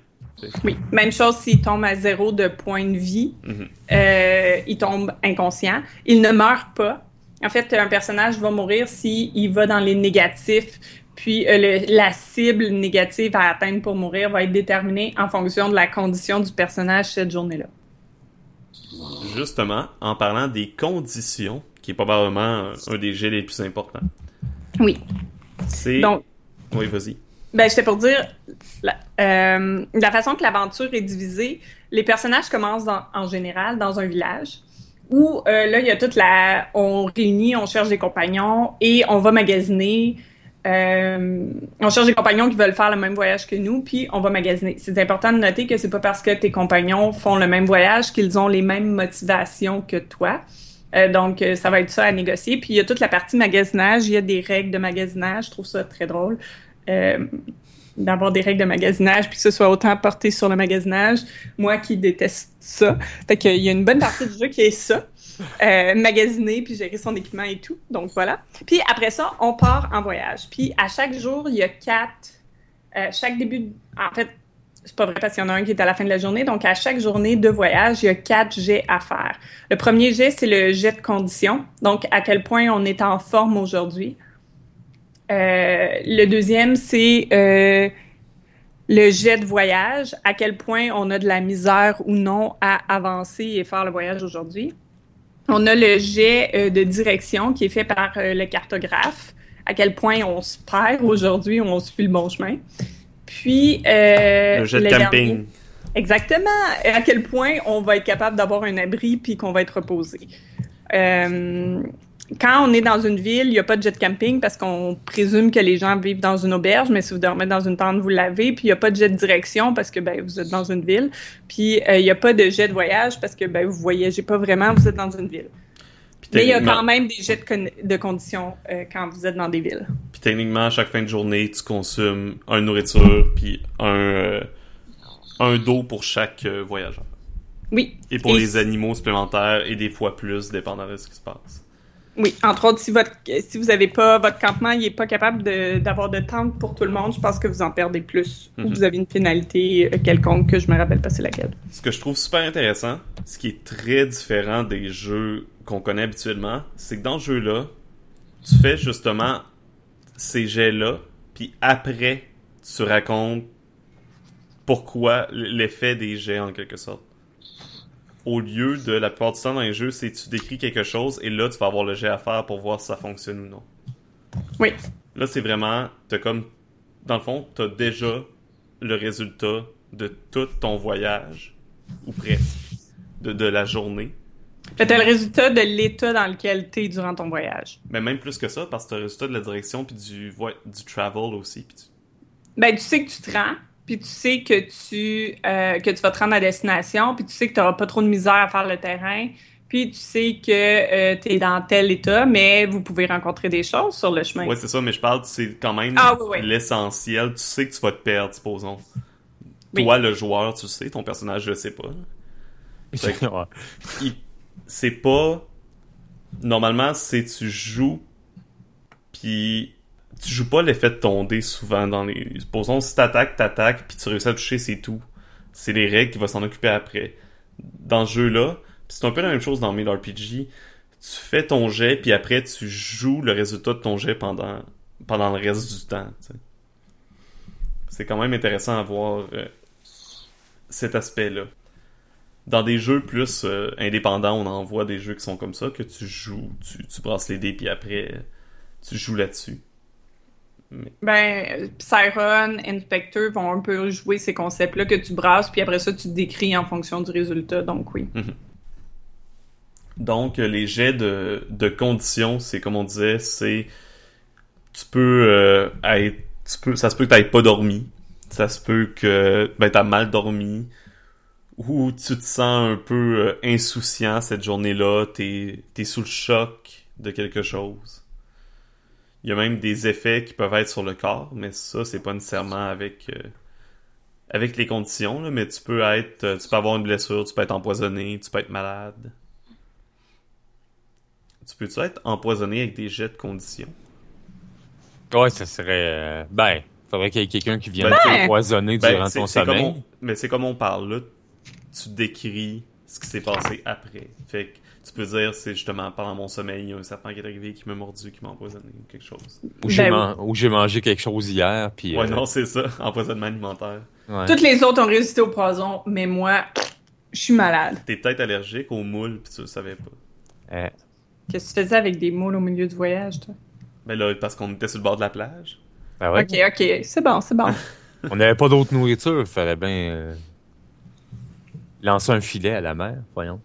Oui. Même chose s'il tombe à zéro de point de vie. Mhm. euh, il tombe inconscient. Il ne meurt pas. En fait, un personnage va mourir s'il va dans les négatifs. Puis euh, le- la cible négative à atteindre pour mourir va être déterminée en fonction de la condition du personnage cette journée-là. Justement, en parlant des conditions, qui est probablement un des jets les plus importants. Oui. C'est. Donc, Oui, vas-y. Ben, j'étais pour dire, la, euh, la façon que l'aventure est divisée, les personnages commencent dans- en général dans un village où euh, là, il y a toute la... On réunit, on cherche des compagnons et on va magasiner. euh, on cherche des compagnons qui veulent faire le même voyage que nous, puis on va magasiner. C'est important de noter que c'est pas parce que tes compagnons font le même voyage qu'ils ont les mêmes motivations que toi. Donc, ça va être ça à négocier. Puis, il y a toute la partie magasinage. Il y a des règles de magasinage. Je trouve ça très drôle euh, d'avoir des règles de magasinage, puis que ce soit autant porté sur le magasinage. Moi qui déteste ça. Fait qu'il y a une bonne partie du jeu qui est ça. Euh, magasiner, puis gérer son équipement et tout. Donc, voilà. Puis, après ça, on part en voyage. Puis, à chaque jour, il y a quatre... euh, chaque début... En fait, c'est pas vrai parce qu'il y en a un qui est à la fin de la journée. Donc, à chaque journée de voyage, il y a quatre jets à faire. Le premier jet, c'est le jet de condition. Donc, à quel point on est en forme aujourd'hui. Euh, le deuxième, c'est euh, le jet de voyage. À quel point on a de la misère ou non à avancer et faire le voyage aujourd'hui. On a le jet euh, de direction qui est fait par euh, le cartographe. À quel point on se perd aujourd'hui ou on suit le bon chemin. Puis, euh, le jet de camping. dernier- Exactement. À quel point on va être capable d'avoir un abri puis qu'on va être reposé. Quand on est dans une ville, il n'y a pas de jet de camping parce qu'on présume que les gens vivent dans une auberge, mais si vous dormez dans une tente, vous l'avez. Puis il n'y a pas de jet de direction parce que ben, vous êtes dans une ville. Puis euh, il n'y a pas de jet de voyage parce que ben, vous voyagez pas vraiment, vous êtes dans une ville. Puis Mais il y a quand même des jets de, con- de conditions euh, quand vous êtes dans des villes. Puis techniquement, à chaque fin de journée, tu consommes un nourriture puis un, euh, un dos pour chaque voyageur. Oui. Et pour Et- les animaux supplémentaires et des fois plus, dépendant de ce qui se passe. Oui, entre autres, si votre si vous avez pas votre campement, il est pas capable de- d'avoir de tente pour tout le monde, je pense que vous en perdez plus ou Mhm. vous avez une pénalité euh, quelconque que je me rappelle pas c'est laquelle. Ce que je trouve super intéressant, ce qui est très différent des jeux qu'on connaît habituellement, c'est que dans ce jeu-là, tu fais justement ces jets-là, puis après, tu racontes pourquoi l'effet des jets en quelque sorte. Au lieu de la plupart du temps dans les jeux, c'est tu décris quelque chose et là tu vas avoir le jet à faire pour voir si ça fonctionne ou non. Oui. Là c'est vraiment, t'as comme, dans le fond, t'as déjà le résultat de tout ton voyage, ou presque, de, de la journée. T'as le résultat de l'état dans lequel t'es durant ton voyage. Mais même plus que ça, parce que t'as le résultat de la direction puis du, du travel aussi. Puis tu- Ben, tu sais que tu te rends, puis tu sais que tu, euh, que tu vas te rendre à destination, puis tu sais que tu n'auras pas trop de misère à faire le terrain, puis tu sais que tu es dans tel état, mais vous pouvez rencontrer des choses sur le chemin. Ouais, c'est ça, mais je parle, c'est quand même Ah, oui, oui. l'essentiel. Tu sais que tu vas te perdre, supposons. Oui. Toi, le joueur, tu sais, ton personnage, je sais pas. C'est pas. Normalement, c'est tu joues, puis tu joues pas l'effet de ton dé souvent dans les. Supposons, si t'attaques, t'attaques, puis tu réussis à toucher, c'est tout. C'est les règles qui vont s'en occuper après. Dans ce jeu-là, c'est un peu la même chose dans Mail RPG, tu fais ton jet, puis après, tu joues le résultat de ton jet pendant, pendant le reste du temps. C'est quand même intéressant à voir euh, cet aspect-là. Dans des jeux plus euh, indépendants, on en voit des jeux qui sont comme ça, que tu joues, tu, tu brasses les dés, puis après, tu joues là-dessus. Ben, Psyron, Inspector vont un peu jouer ces concepts-là que tu brasses, puis après ça, tu décris en fonction du résultat, donc oui. Donc, euh, les jets de, de conditions, c'est comme on disait, c'est. Tu peux euh, être. Tu peux, ça se peut que t'aies pas dormi. Ça se peut que ben, t'as mal dormi. Ou tu te sens un peu euh, insouciant cette journée-là. T'es es sous le choc de quelque chose. Il y a même des effets qui peuvent être sur le corps, mais ça, c'est pas nécessairement avec. euh, avec les conditions, là, mais tu peux être. euh, Tu peux avoir une blessure, tu peux être empoisonné, tu peux être malade. Tu peux-tu être empoisonné avec des jets de conditions? Ouais, ça serait. euh, Ben, faudrait qu'il y ait quelqu'un qui vienne Ben, t'empoisonner Ben, durant ton sommeil. on- mais c'est comme on parle là. Tu décris ce qui s'est passé après. Fait que tu peux dire, c'est justement pendant mon sommeil, il y a un serpent qui est arrivé, qui m'a mordu, qui m'a empoisonné ou quelque chose. Ou j'ai Ben mangé quelque chose hier, puis. Ouais, euh, non, c'est ça. Empoisonnement alimentaire. ouais. Toutes les autres ont résisté au poison, mais moi, je suis malade. T'es peut-être allergique aux moules, puis tu le savais pas. Euh, Qu'est-ce que tu faisais avec des moules au milieu du voyage, toi? Ben là, parce qu'on était sur le bord de la plage. ben ouais. Ok, ok, c'est bon, c'est bon. On n'avait pas d'autre nourriture, fallait bien euh, lancer un filet à la mer, voyons.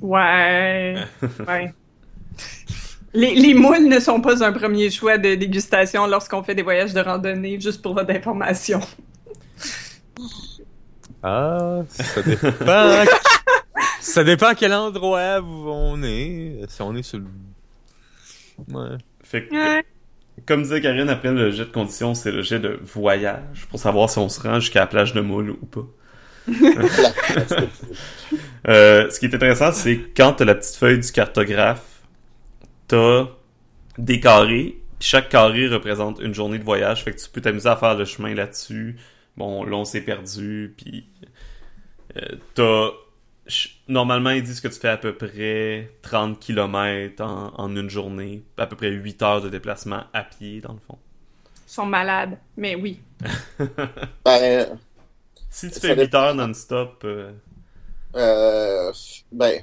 Ouais. ouais. Les, les moules ne sont pas un premier choix de dégustation lorsqu'on fait des voyages de randonnée, juste pour votre information. Ah, ça dépend. ça dépend à quel endroit où on est. Si on est sur le. Ouais. Fait que, Ouais. comme disait Karine, après le jet de conditions, c'est le jet de voyage, pour savoir si on se rend jusqu'à la plage de moules ou pas. Euh, ce qui est intéressant, c'est quand t'as la petite feuille du cartographe, t'as des carrés, puis chaque carré représente une journée de voyage, fait que tu peux t'amuser à faire le chemin là-dessus. Bon, là, on s'est perdu, puis euh, t'as... Normalement, ils disent que tu fais à peu près 30 km en, en une journée, à peu près 8 heures de déplacement à pied, dans le fond. Ils sont malades, mais oui. Ben, Si tu fais 8 dépend. heures non-stop, euh, euh, ben,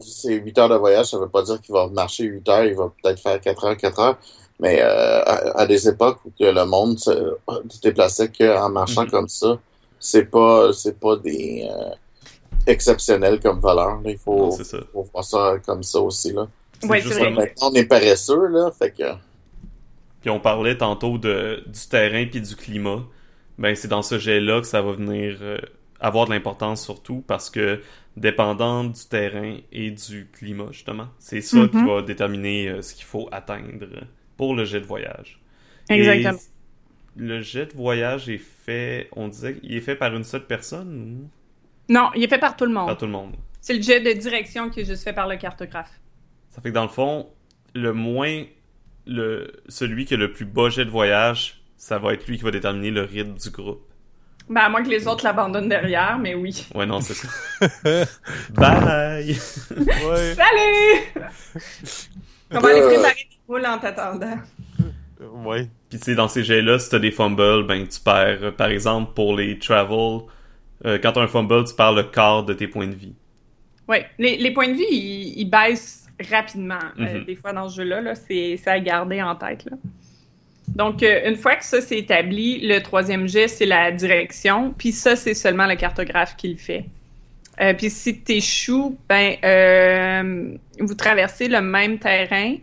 c'est 8 heures de voyage, ça veut pas dire qu'il va marcher 8 heures, il va peut-être faire 4 heures, 4 heures. Mais euh, à, à des époques où que le monde se, se déplaçait qu'en marchant Mhm. comme ça, c'est pas c'est pas des euh, exceptionnels comme valeur. là. Il faut, non, c'est ça. faut voir ça comme ça aussi. Là. Ouais, vrai. Maintenant, on est paresseux, là, fait que Puis on parlait tantôt de, du terrain puis du climat. Ben c'est dans ce jet-là que ça va venir euh, avoir de l'importance surtout parce que dépendant du terrain et du climat justement, c'est ça qui Mhm. va déterminer euh, ce qu'il faut atteindre pour le jet de voyage. Exactement. Et le jet de voyage est fait, on disait, il est fait par une seule personne Non, il est fait par tout le ou par monde. tout le monde. C'est le jet de direction qui est juste fait par le cartographe. Ça fait que dans le fond, le moins, le celui qui a le plus bas jet de voyage, ça va être lui qui va déterminer le rythme du groupe. Ben, à moins que les autres l'abandonnent derrière, mais oui. Ouais, non, c'est ça. Bye! Ouais. Salut! On va aller préparer des moules en t'attendant. Ouais. Puis tu sais, dans ces jets-là, si t'as des fumbles, ben tu perds. Euh, Par exemple, pour les travel, euh, quand t'as un fumble, tu perds le quart de tes points de vie. Oui, les, les points de vie, ils, ils baissent rapidement, euh, Mhm. des fois dans ce jeu-là. Là, c'est c'est à garder en tête. Là. Donc, euh, une fois que ça c'est établi, le troisième jet, c'est la direction. Puis ça, c'est seulement le cartographe qui le fait. Euh, puis si tu échoues, ben, euh, vous traversez le même terrain,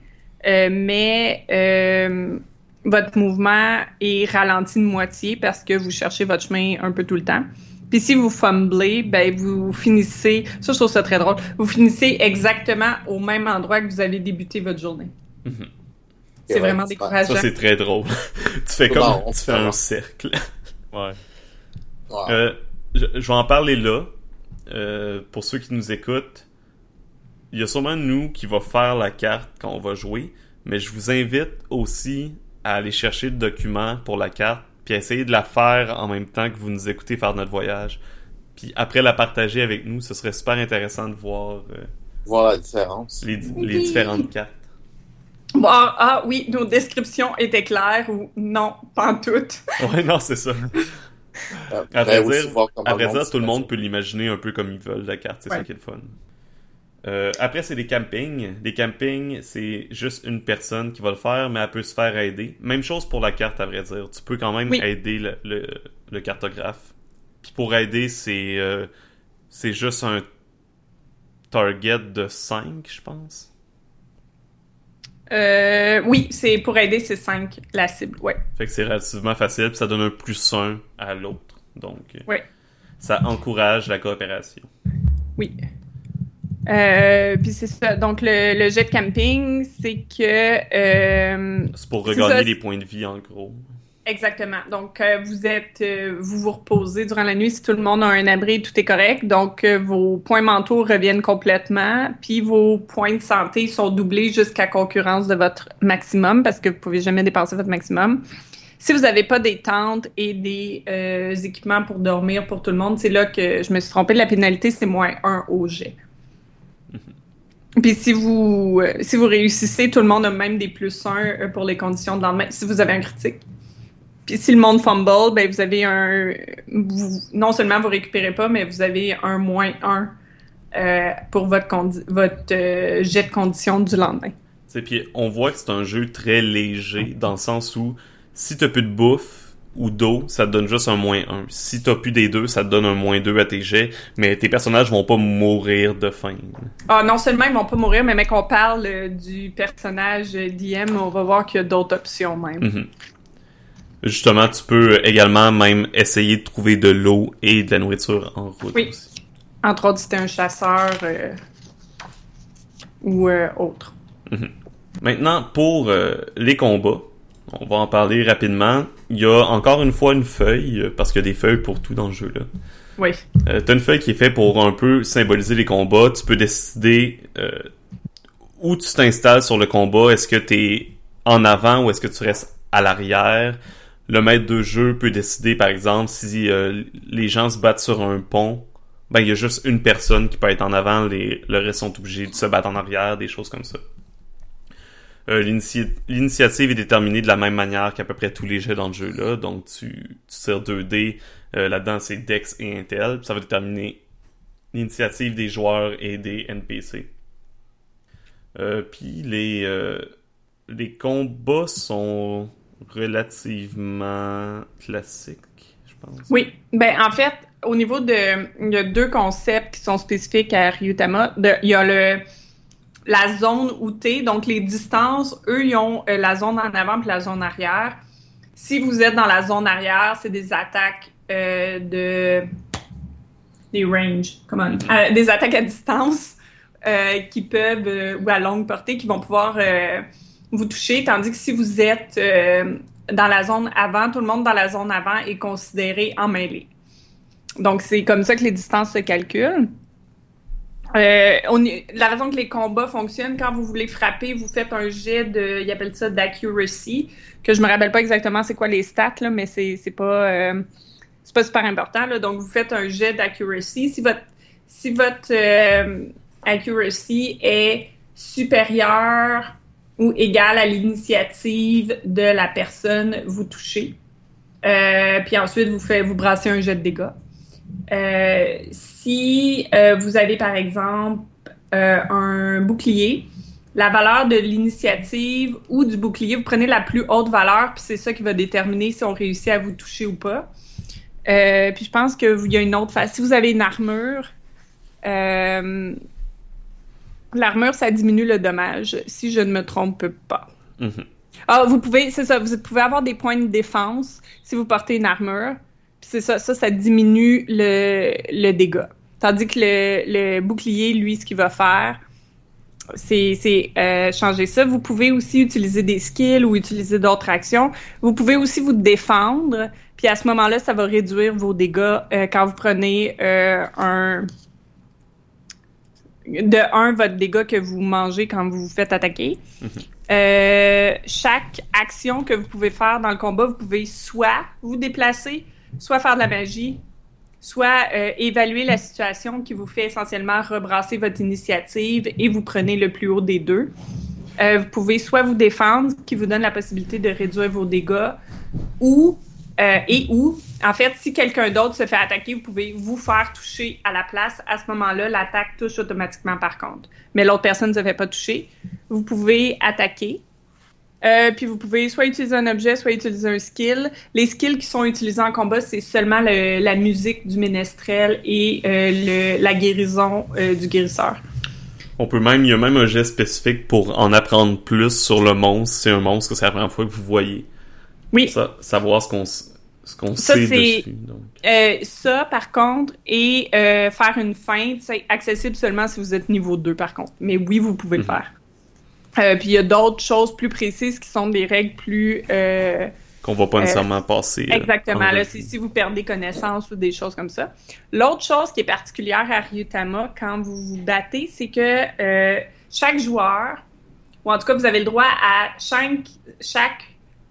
mais votre mouvement est ralenti de moitié parce que vous cherchez votre chemin un peu tout le temps. Puis si vous fumblez, ben vous finissez, ça je trouve ça très drôle, vous finissez exactement au même endroit que vous avez débuté votre journée. Mhm. C'est vraiment décourageant. Ça, c'est très drôle. tu fais comme, Bon, tu fais un cercle. Ouais. Euh, je, je vais en parler là. Euh, pour ceux qui nous écoutent, il y a sûrement nous qui va faire la carte quand on va jouer, mais je vous invite aussi à aller chercher le document pour la carte, puis à essayer de la faire en même temps que vous nous écoutez faire notre voyage. Puis après la partager avec nous, ce serait super intéressant de voir euh, Voir la différence. les, les différentes cartes. Bon, ah, ah oui, nos descriptions étaient claires ou non, pas toutes. Ouais, non, c'est ça. Euh, À ben, vrai aussi dire, À vrai dire, tout le monde peut l'imaginer un peu comme ils veulent, la carte. C'est ça Ouais. qui est le fun. Euh, après, c'est des campings. Des campings, c'est juste une personne qui va le faire, mais elle peut se faire aider. Même chose pour la carte, à vrai dire. Tu peux quand même Oui. aider le, le, le cartographe. Puis pour aider, c'est euh, c'est juste un target de 5, je pense. Euh, oui, c'est pour aider, c'est 5 la cible, ouais. Fait que c'est relativement facile, puis ça donne un plus 1 à l'autre. Donc, euh, Ouais. ça encourage la coopération. Oui. Euh, puis c'est ça. Donc, le, le jet de camping, c'est que. euh, C'est pour regagner des points de vie, en gros. Exactement. Donc, euh, vous êtes. euh, vous vous reposez durant la nuit si tout le monde a un abri, tout est correct. Donc, euh, vos points mentaux reviennent complètement. Puis, vos points de santé sont doublés jusqu'à concurrence de votre maximum parce que vous pouvez jamais dépasser votre maximum. Si vous n'avez pas des tentes et des équipements pour dormir pour tout le monde, c'est là que je me suis trompée. La pénalité, c'est moins 1 au jet. Puis si vous si vous réussissez, tout le monde a même des plus 1 pour les conditions de lendemain, si vous avez un critique. Puis si le monde fumble, ben vous avez un... vous- non seulement vous récupérez pas, mais vous avez un moins 1 euh, pour votre, condi- votre euh, jet de condition du lendemain. Puis on voit que c'est un jeu très léger dans le sens où si t'as plus de bouffe ou d'eau, ça te donne juste un moins 1. Si t'as plus des deux, ça te donne un moins 2 à tes jets, mais tes personnages vont pas mourir de faim. Ah, non seulement ils vont pas mourir, mais mec, on parle euh, du personnage DM, on va voir qu'il y a d'autres options même. Mhm. Justement, tu peux également même essayer de trouver de l'eau et de la nourriture en route Oui. aussi. Entre autres, si t'es un chasseur euh, ou euh, autre. Maintenant, pour euh, les combats, on va en parler rapidement. Il y a encore une fois une feuille, parce qu'il y a des feuilles pour tout dans le jeu là. Oui. T'as une feuille qui est faite pour un peu symboliser les combats. Tu peux décider où tu t'installes sur le combat. Est-ce que t'es en avant ou est-ce que tu restes à l'arrière? Le maître de jeu peut décider, par exemple, si euh, les gens se battent sur un pont, ben il y a juste une personne qui peut être en avant, les, le reste sont obligés de se battre en arrière, des choses comme ça. Euh, L'initiative est déterminée de la même manière qu'à peu près tous les jeux dans le jeu-là. Donc, tu, tu tires 2D. euh, Là-dedans, c'est Dex et Intel. Ça va déterminer l'initiative des joueurs et des NPC. Euh, puis les, les combats sont relativement classiques, je pense. Oui. Ben, en fait, au niveau de. Il y a deux concepts qui sont spécifiques à Ryutama. Il y a le. La zone où donc les distances, eux, ils ont euh, la zone en avant puis la zone arrière. Si vous êtes dans la zone arrière, c'est des attaques euh, de. des ranges, comment euh, Des attaques à distance qui peuvent, ou à longue portée, qui vont pouvoir vous toucher, tandis que si vous êtes euh, dans la zone avant, tout le monde dans la zone avant est considéré en mêlée. Donc, c'est comme ça que les distances se calculent. Euh, la raison que les combats fonctionnent, quand vous voulez frapper, vous faites un jet de, ils appellent ça d'accuracy, que je me rappelle pas exactement c'est quoi les stats, là, mais c'est pas, euh, c'est pas super important. Donc, vous faites un jet d'accuracy. Si votre, si votre accuracy est supérieur ou égale à l'initiative de la personne vous touchez. Euh, puis ensuite, vous, faites, vous brassez un jet de dégâts. Euh, si euh, vous avez, par exemple, un bouclier, la valeur de l'initiative ou du bouclier, vous prenez la plus haute valeur, puis c'est ça qui va déterminer si on réussit à vous toucher ou pas. Puis je pense qu'il y a une autre phase. Si vous avez une armure, l'armure, ça diminue le dommage, si je ne me trompe pas. Mhm. Ah, vous pouvez, c'est ça, vous pouvez avoir des points de défense si vous portez une armure. Puis c'est ça, ça, ça diminue le, le dégât. Tandis que le, le bouclier, lui, ce qu'il va faire, c'est c'est, euh, changer ça. Vous pouvez aussi utiliser des skills ou utiliser d'autres actions. Vous pouvez aussi vous défendre. Puis à ce moment-là, ça va réduire vos dégâts euh, quand vous prenez euh, un de un votre dégât que vous mangez quand vous vous faites attaquer. Euh, chaque action que vous pouvez faire dans le combat, vous pouvez soit vous déplacer, soit faire de la magie, soit euh, évaluer la situation qui vous fait essentiellement rebrasser votre initiative et vous prenez le plus haut des deux. Euh, vous pouvez soit vous défendre, qui vous donne la possibilité de réduire vos dégâts, ou euh, et ou, en fait, si quelqu'un d'autre se fait attaquer, vous pouvez vous faire toucher à la place. À ce moment-là, l'attaque touche automatiquement par contre. Mais l'autre personne ne se fait pas toucher. Vous pouvez attaquer. Euh, puis vous pouvez soit utiliser un objet, soit utiliser un skill. Les skills qui sont utilisés en combat, c'est seulement le- la musique du ménestrel et euh, la guérison du guérisseur. On peut même, il y a même un geste spécifique pour en apprendre plus sur le monstre. C'est un monstre que c'est la première fois que vous voyez. Oui, Ça, savoir ce qu'on ce qu'on sait dessus. donc. Euh, ça, par contre, et euh, faire une feinte, c'est accessible seulement si vous êtes niveau 2, par contre. Mais oui, vous pouvez le Mhm. faire. Euh, puis il y a d'autres choses plus précises qui sont des règles plus... Qu'on va pas nécessairement passer. exactement, en là, c'est si vous perdez connaissance ou des choses comme ça. L'autre chose qui est particulière à Ryutama quand vous vous battez, c'est que chaque joueur, ou en tout cas, vous avez le droit à chaque, chaque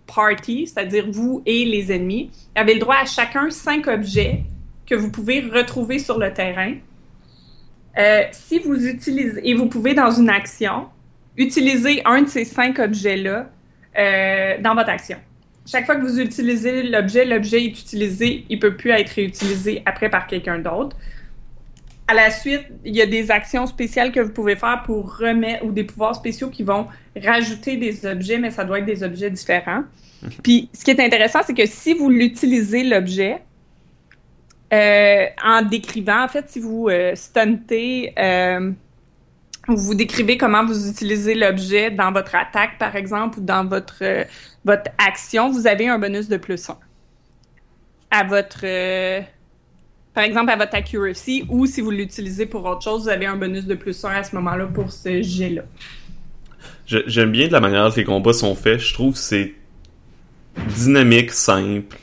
party, c'est-à-dire vous et les ennemis, avez le droit à chacun cinq objets que vous pouvez retrouver sur le terrain. Euh, si vous utilisez, et vous pouvez dans une action, utiliser un de ces cinq objets-là euh, dans votre action. Chaque fois que vous utilisez l'objet, l'objet est utilisé, il peut plus être réutilisé après par quelqu'un d'autre. À la suite, il y a des actions spéciales que vous pouvez faire pour remettre, ou des pouvoirs spéciaux qui vont rajouter des objets, mais ça doit être des objets différents. Puis, ce qui est intéressant, c'est que si vous l'utilisez, l'objet, euh, en décrivant, en fait, si vous euh, stuntez, euh, ou vous décrivez comment vous utilisez l'objet dans votre attaque, par exemple, ou dans votre, euh, votre action, vous avez un bonus de plus 1 à votre, euh, par exemple, à votre accuracy, ou si vous l'utilisez pour autre chose, vous avez un bonus de plus 1 à ce moment-là pour ce jet-là. Je- J'aime bien de la manière dont les combats sont faits. Je trouve que c'est dynamique, simple.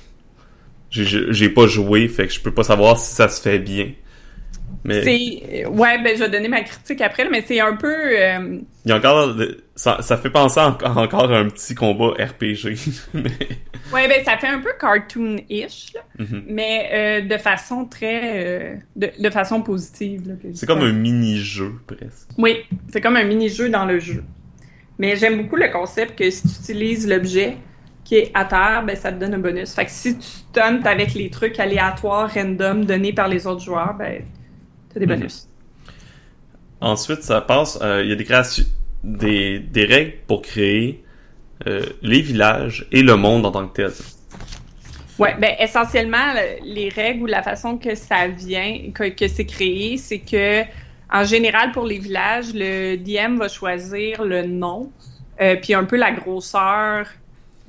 J'ai pas joué, fait que je peux pas savoir si ça se fait bien. Mais C'est, ouais, ben, je vais donner ma critique après, mais c'est un peu, euh, il y a encore ça, ça fait penser en- encore à un petit combat RPG. Mais- ouais, ben, ça fait un peu cartoon-ish, là, Mhm. mais euh, de façon très, euh, de, de façon positive. là, C'est comme un mini-jeu, presque. Oui, c'est comme un mini-jeu dans le jeu. Mais j'aime beaucoup le concept que si tu utilises l'objet qui est à terre, ben, ça te donne un bonus. Fait que si tu stuntes avec les trucs aléatoires, random, donnés par les autres joueurs, ben, t'as des Mhm. bonus. Ensuite, ça passe. euh, Il y a des créations, des, des règles pour créer euh, les villages et le monde en tant que tel. Ouais, ben, essentiellement, le- les règles ou la façon que ça vient, que, que c'est créé, c'est que, en général, pour les villages, le DM va choisir le nom, euh, puis un peu la grosseur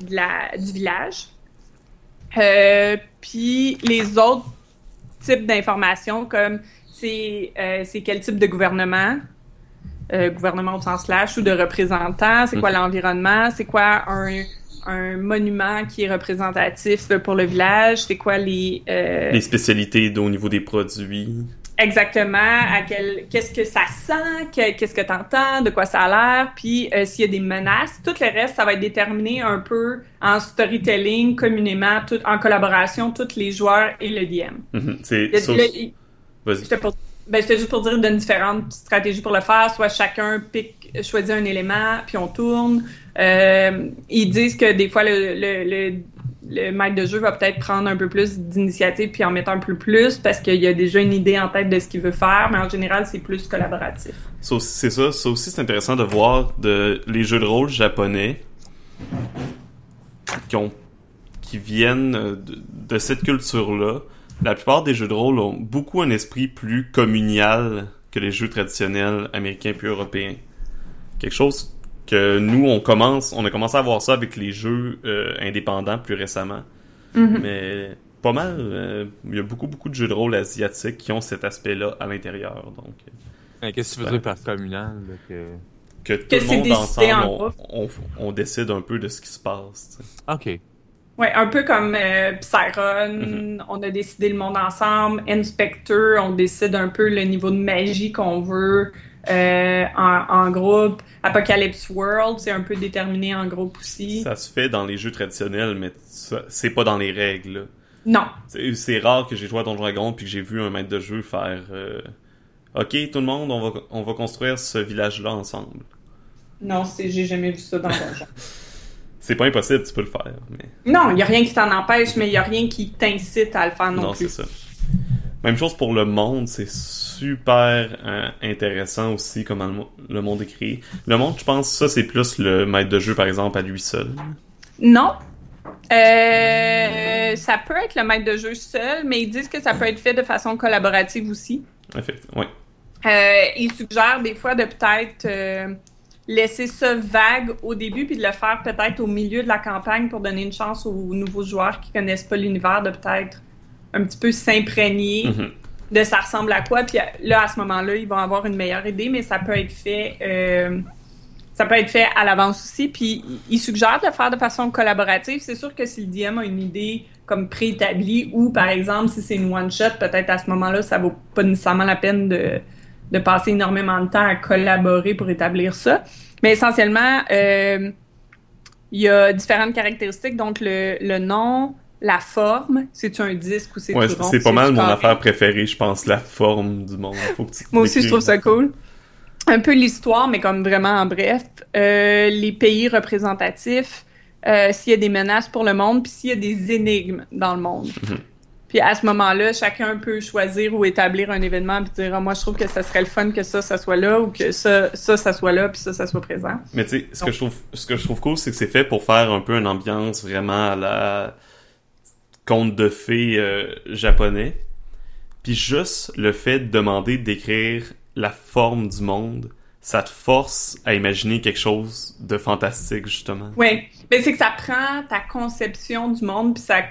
de la, du village. Euh, puis les autres types d'informations, comme c'est euh, c'est quel type de gouvernement, euh, gouvernement au sens slash, ou de représentant, c'est quoi l'environnement, c'est quoi un, un monument qui est représentatif pour le village, c'est quoi les... euh, Les spécialités au niveau des produits? Exactement, à quel, qu'est-ce que ça sent, que- qu'est-ce que t'entends, de quoi ça a l'air, puis euh, s'il y a des menaces, tout le reste, ça va être déterminé un peu en storytelling, communément, tout, en collaboration, tous les joueurs et le DM. Mhm. C'est Vas-y. Ben, c'était juste pour dire, donne différentes stratégies pour le faire. Soit chacun pique, choisit un élément, puis on tourne. Euh, ils disent que des fois, le, le, le, le maître de jeu va peut-être prendre un peu plus d'initiative puis en mettre un peu plus parce qu'il y a déjà une idée en tête de ce qu'il veut faire, mais en général, c'est plus collaboratif. C'est ça. Ça aussi, c'est intéressant de voir de, les jeux de rôle japonais qui, ont, qui viennent de, de cette culture-là. La plupart des jeux de rôle ont beaucoup un esprit plus communal que les jeux traditionnels américains puis européens. Quelque chose que nous, on commence, on a commencé à voir ça avec les jeux euh, indépendants plus récemment. Mhm. Mais pas mal, euh, il y a beaucoup, beaucoup de jeux de rôle asiatiques qui ont cet aspect-là à l'intérieur. Donc, euh, Qu'est-ce que tu veux dire par communal? là, que... que tout Que le monde ensemble, en on, groupe. on, on décide un peu de ce qui se passe. Ok. Ouais, un peu comme euh, Psyron, Mhm. on a décidé le monde ensemble. Inspector, on décide un peu le niveau de magie qu'on veut euh, en, en groupe. Apocalypse World, c'est un peu déterminé en groupe aussi. Ça se fait dans les jeux traditionnels, mais c'est pas dans les règles. là. Non. C'est rare que j'ai joué à Donjon Dragon puis que j'ai vu un maître de jeu faire euh, Ok, tout le monde, on va, on va construire ce village-là ensemble. Non, c'est j'ai jamais vu ça dans Donjon. C'est pas impossible, tu peux le faire. Mais... non, il y a rien qui t'en empêche, mais il y a rien qui t'incite à le faire non, Non, plus. c'est ça. Même chose pour le monde, c'est super euh, intéressant aussi comment le, mo- le monde est créé. Le monde, je pense, ça c'est plus le maître de jeu par exemple à lui seul. Non. Euh, ça peut être le maître de jeu seul, mais ils disent que ça peut être fait de façon collaborative aussi. Effectivement, ouais. Euh, ils suggèrent des fois de peut-être laisser ça vague au début puis de le faire peut-être au milieu de la campagne pour donner une chance aux nouveaux joueurs qui connaissent pas l'univers de peut-être un petit peu s'imprégner Mhm. de ça ressemble à quoi. Puis là, à ce moment-là, ils vont avoir une meilleure idée, mais ça peut être fait. euh, ça peut être fait à l'avance aussi. Puis ils suggèrent de le faire de façon collaborative. C'est sûr que si le DM a une idée comme préétablie ou, par exemple, si c'est une one-shot, peut-être à ce moment-là, ça vaut pas nécessairement la peine de, de passer énormément de temps à collaborer pour établir ça. Mais essentiellement, euh, il y a différentes caractéristiques. Donc, le, le nom, la forme, c'est-tu un disque ou c'est Ouais, c'est pas mal mon carré? affaire préférée, je pense, la forme du monde. Faut que tu Moi aussi, je trouve ça cool. Un peu l'histoire, mais comme vraiment en bref. Euh, les pays représentatifs, euh, s'il y a des menaces pour le monde, puis s'il y a des énigmes dans le monde. Mhm. Puis à ce moment-là, chacun peut choisir ou établir un événement puis dire Ah, moi je trouve que ça serait le fun que ça ça soit là ou que ça ça ça soit là puis ça ça soit présent. Mais tu sais, ce que je trouve, ce que je trouve cool, c'est que c'est fait pour faire un peu une ambiance vraiment à la conte de fées euh, japonais. Puis juste le fait de demander d'écrire la forme du monde, ça te force à imaginer quelque chose de fantastique justement. Oui, mais c'est que ça prend ta conception du monde puis ça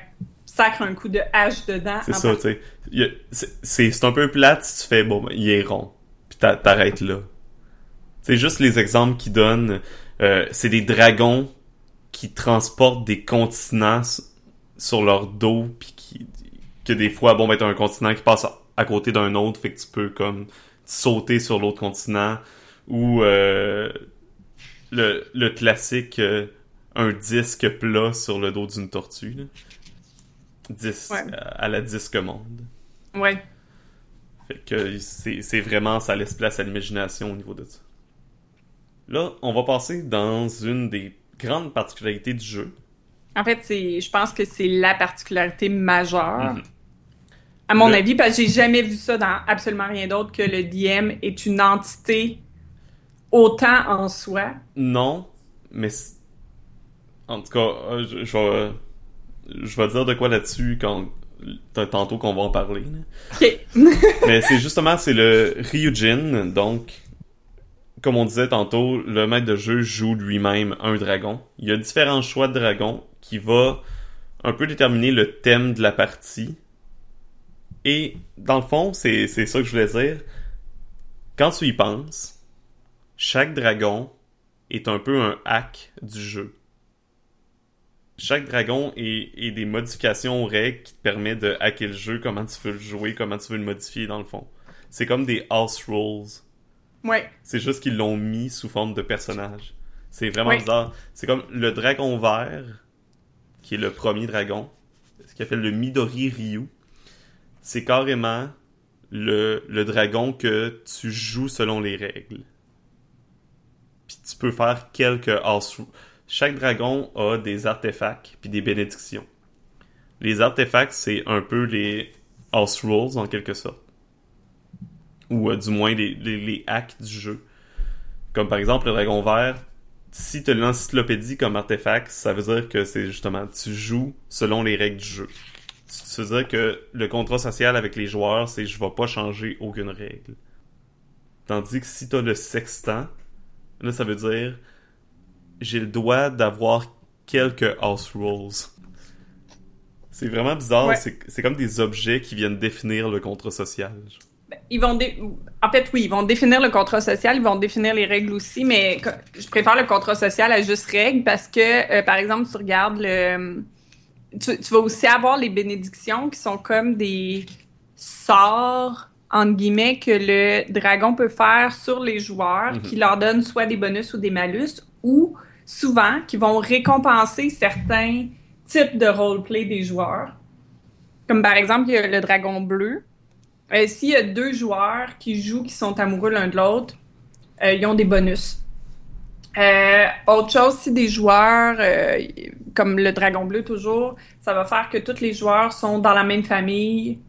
sacre un coup de hache dedans. C'est ça, tu sais. C'est un peu plate si tu fais, bon, ben, il est rond. Puis t'a- t'arrêtes là. C'est juste les exemples qu'ils donnent. euh, c'est des dragons qui transportent des continents sur leur dos, puis qui, que des fois, bon, ben, t'as un continent qui passe à, à côté d'un autre, fait que tu peux, comme, sauter sur l'autre continent. Ou, euh, le, le classique, euh, un disque plat sur le dos d'une tortue, là. Ouais. à la disque monde. Ouais. Fait que c'est vraiment, ça laisse place à l'imagination au niveau de ça. Là, on va passer dans une des grandes particularités du jeu. En fait, je pense que c'est la particularité majeure. Mhm. À mon Le- avis, parce que j'ai jamais vu ça dans absolument rien d'autre que le DM est une entité autant en soi. Non, mais en tout cas, euh, je, je vais, je vais dire de quoi là-dessus quand tantôt qu'on va en parler. Mais c'est justement c'est le Ryujin, donc comme on disait tantôt, le maître de jeu joue lui-même un dragon. Il y a différents choix de dragons qui va un peu déterminer le thème de la partie. Et dans le fond, c'est c'est ça que je voulais dire. Quand tu y penses, chaque dragon est un peu un hack du jeu. Chaque dragon est, est des modifications aux règles qui te permettent de hacker le jeu, comment tu veux le jouer, comment tu veux le modifier dans le fond. C'est comme des house rules. Ouais. C'est juste qu'ils l'ont mis sous forme de personnage. C'est vraiment bizarre. C'est comme le dragon vert, qui est le premier dragon, ce qu'il appelle le Midori Ryu. C'est carrément le, le dragon que tu joues selon les règles. Puis tu peux faire quelques house Chaque dragon a des artefacts puis des bénédictions. Les artefacts, c'est un peu les house rules en quelque sorte. Ou euh, du moins les, hacks du jeu. Comme par exemple le dragon vert, si tu as l'encyclopédie comme artefact, ça veut dire que c'est justement, tu joues selon les règles du jeu. Ça veut dire que le contrat social avec les joueurs, c'est je vais pas changer aucune règle. Tandis que si tu as le sextant, là ça veut dire j'ai le droit d'avoir quelques house rules. C'est vraiment bizarre, Ouais. c'est comme des objets qui viennent définir le contrat social. Ils vont dé- En fait, oui, ils vont définir le contrat social, ils vont définir les règles aussi, mais je préfère le contrat social à juste règles parce que, euh, par exemple, tu regardes le. Tu, tu vas aussi avoir les bénédictions qui sont comme des sorts, entre guillemets, que le dragon peut faire sur les joueurs Mhm. qui leur donnent soit des bonus ou des malus ou souvent qui vont récompenser certains types de roleplay des joueurs. Comme par exemple, le dragon bleu. Euh, S'il y a deux joueurs qui jouent, qui sont amoureux l'un de l'autre, euh, ils ont des bonus. Euh, autre chose, si des joueurs, euh, comme le dragon bleu toujours, ça va faire que tous les joueurs sont dans la même famille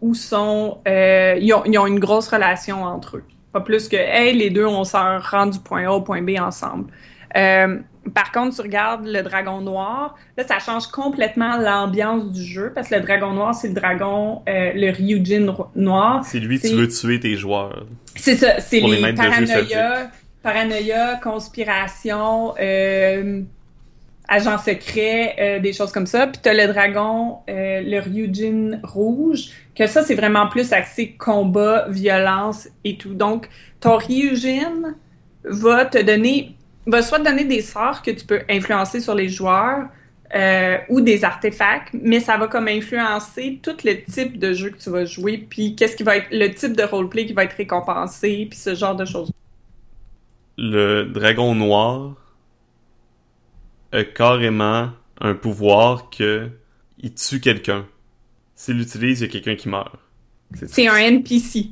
ou sont, ils, ont, ils ont une grosse relation entre eux. Pas plus que, hey, les deux, on s'en rend du point A au point B ensemble. Euh, par contre, tu regardes le dragon noir, là, ça change complètement l'ambiance du jeu parce que le dragon noir, c'est le dragon, euh, le Ryujin noir. C'est lui, tu veux tuer tes joueurs. C'est ça, c'est les les, paranoïa, paranoïa, conspiration, euh, agent secret, euh, des choses comme ça. Puis t'as le dragon, euh, le Ryujin rouge, que ça, c'est vraiment plus axé combat, violence et tout. Donc, ton Ryujin va te donner, va soit donner des sorts que tu peux influencer sur les joueurs, euh, ou des artefacts, mais ça va comme influencer tout le type de jeu que tu vas jouer, puis qu'est-ce qui va être le type de roleplay qui va être récompensé, puis ce genre de choses. Le dragon noir a carrément un pouvoir que il tue quelqu'un. S'il l'utilise, il y a quelqu'un qui meurt. C'est un NPC.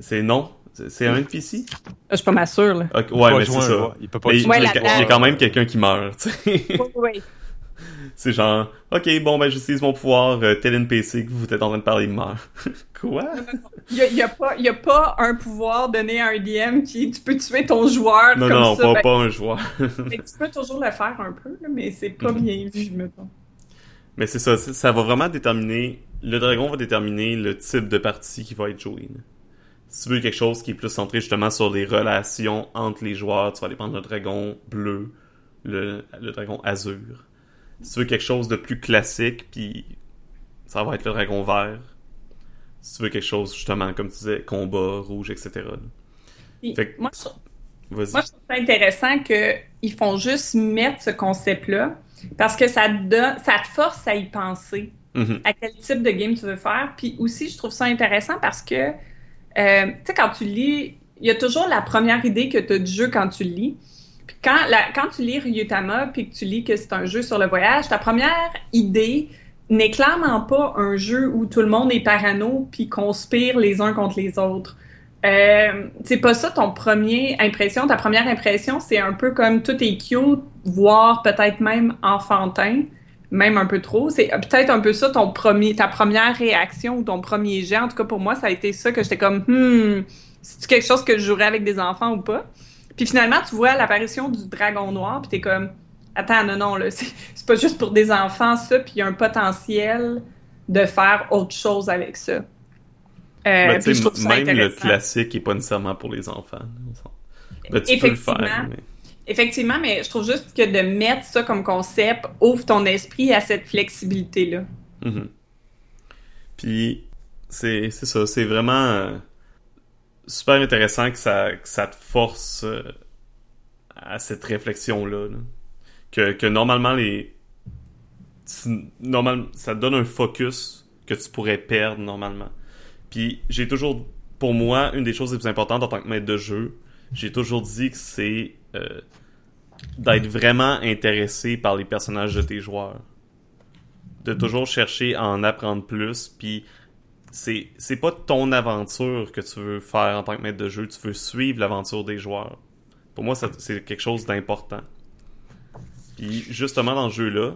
C'est non? C'est un NPC? Je suis pas ma sûre, là. Ok, Il peut ouais, pas mais jouer c'est ça. Il peut pas Mais jouer il, Ouais, il y la- a- il y a quand même quelqu'un qui meurt, tu sais. Oui, oui. C'est genre, ok, bon, ben, j'utilise mon pouvoir, euh, tel NPC que vous êtes en train de parler, il meurt. Quoi? Il y a, a pas, il y a pas un pouvoir donné à un DM qui, tu peux tuer ton joueur Non, comme non, ça. pas, ben, pas un joueur. que tu peux toujours le faire un peu, là, mais c'est pas Mhm. bien vu, mettons. Mais c'est ça, ça va vraiment déterminer, le dragon va déterminer le type de partie qui va être joué. là. Si tu veux quelque chose qui est plus centré justement sur les relations entre les joueurs, tu vas aller prendre le dragon bleu, le, le dragon azur. Si tu veux quelque chose de plus classique, puis ça va être le dragon vert. Si tu veux quelque chose justement, comme tu disais, combat, rouge, etc. Fait que- moi. Moi, je trouve ça intéressant qu'ils font juste mettre ce concept-là parce que ça te, donne, ça te force à y penser, Mhm. à quel type de game tu veux faire. Puis aussi, je trouve ça intéressant parce que, euh, tu sais, quand tu lis, il y a toujours la première idée que tu as du jeu quand tu lis. Puis quand, quand tu lis Ryutama puis que tu lis que c'est un jeu sur le voyage, ta première idée n'est clairement pas un jeu où tout le monde est parano puis conspire les uns contre les autres. Euh, c'est pas ça ton premier impression. Ta première impression, c'est un peu comme tout est cute, voire peut-être même enfantin, même un peu trop. C'est peut-être un peu ça ton premier, ta première réaction ou ton premier jet. En tout cas, pour moi, ça a été ça que j'étais comme, hmm, c'est quelque chose que je jouerais avec des enfants ou pas? Puis finalement, tu vois l'apparition du dragon noir, puis t'es comme, attends, non, non, là, c'est c'est pas juste pour des enfants, ça, puis il y a un potentiel de faire autre chose avec ça. Euh, Ben, puis je ça même le classique est pas nécessairement pour les enfants. Ben, tu peux le faire. Effectivement. Mais... Effectivement, mais je trouve juste que de mettre ça comme concept ouvre ton esprit à cette flexibilité-là. Mhm. Puis, c'est ça, c'est vraiment euh, super intéressant que ça, que ça te force euh, à cette réflexion-là. là. Que, que normalement, les. ça donne un focus que tu pourrais perdre normalement. Puis, j'ai toujours. Pour moi, une des choses les plus importantes en tant que maître de jeu, j'ai toujours dit que c'est euh, d'être vraiment intéressé par les personnages de tes joueurs de toujours chercher à en apprendre plus, puis c'est c'est pas ton aventure que tu veux faire en tant que maître de jeu, tu veux suivre l'aventure des joueurs. Pour moi, c'est quelque chose d'important. Puis justement dans ce jeu-là,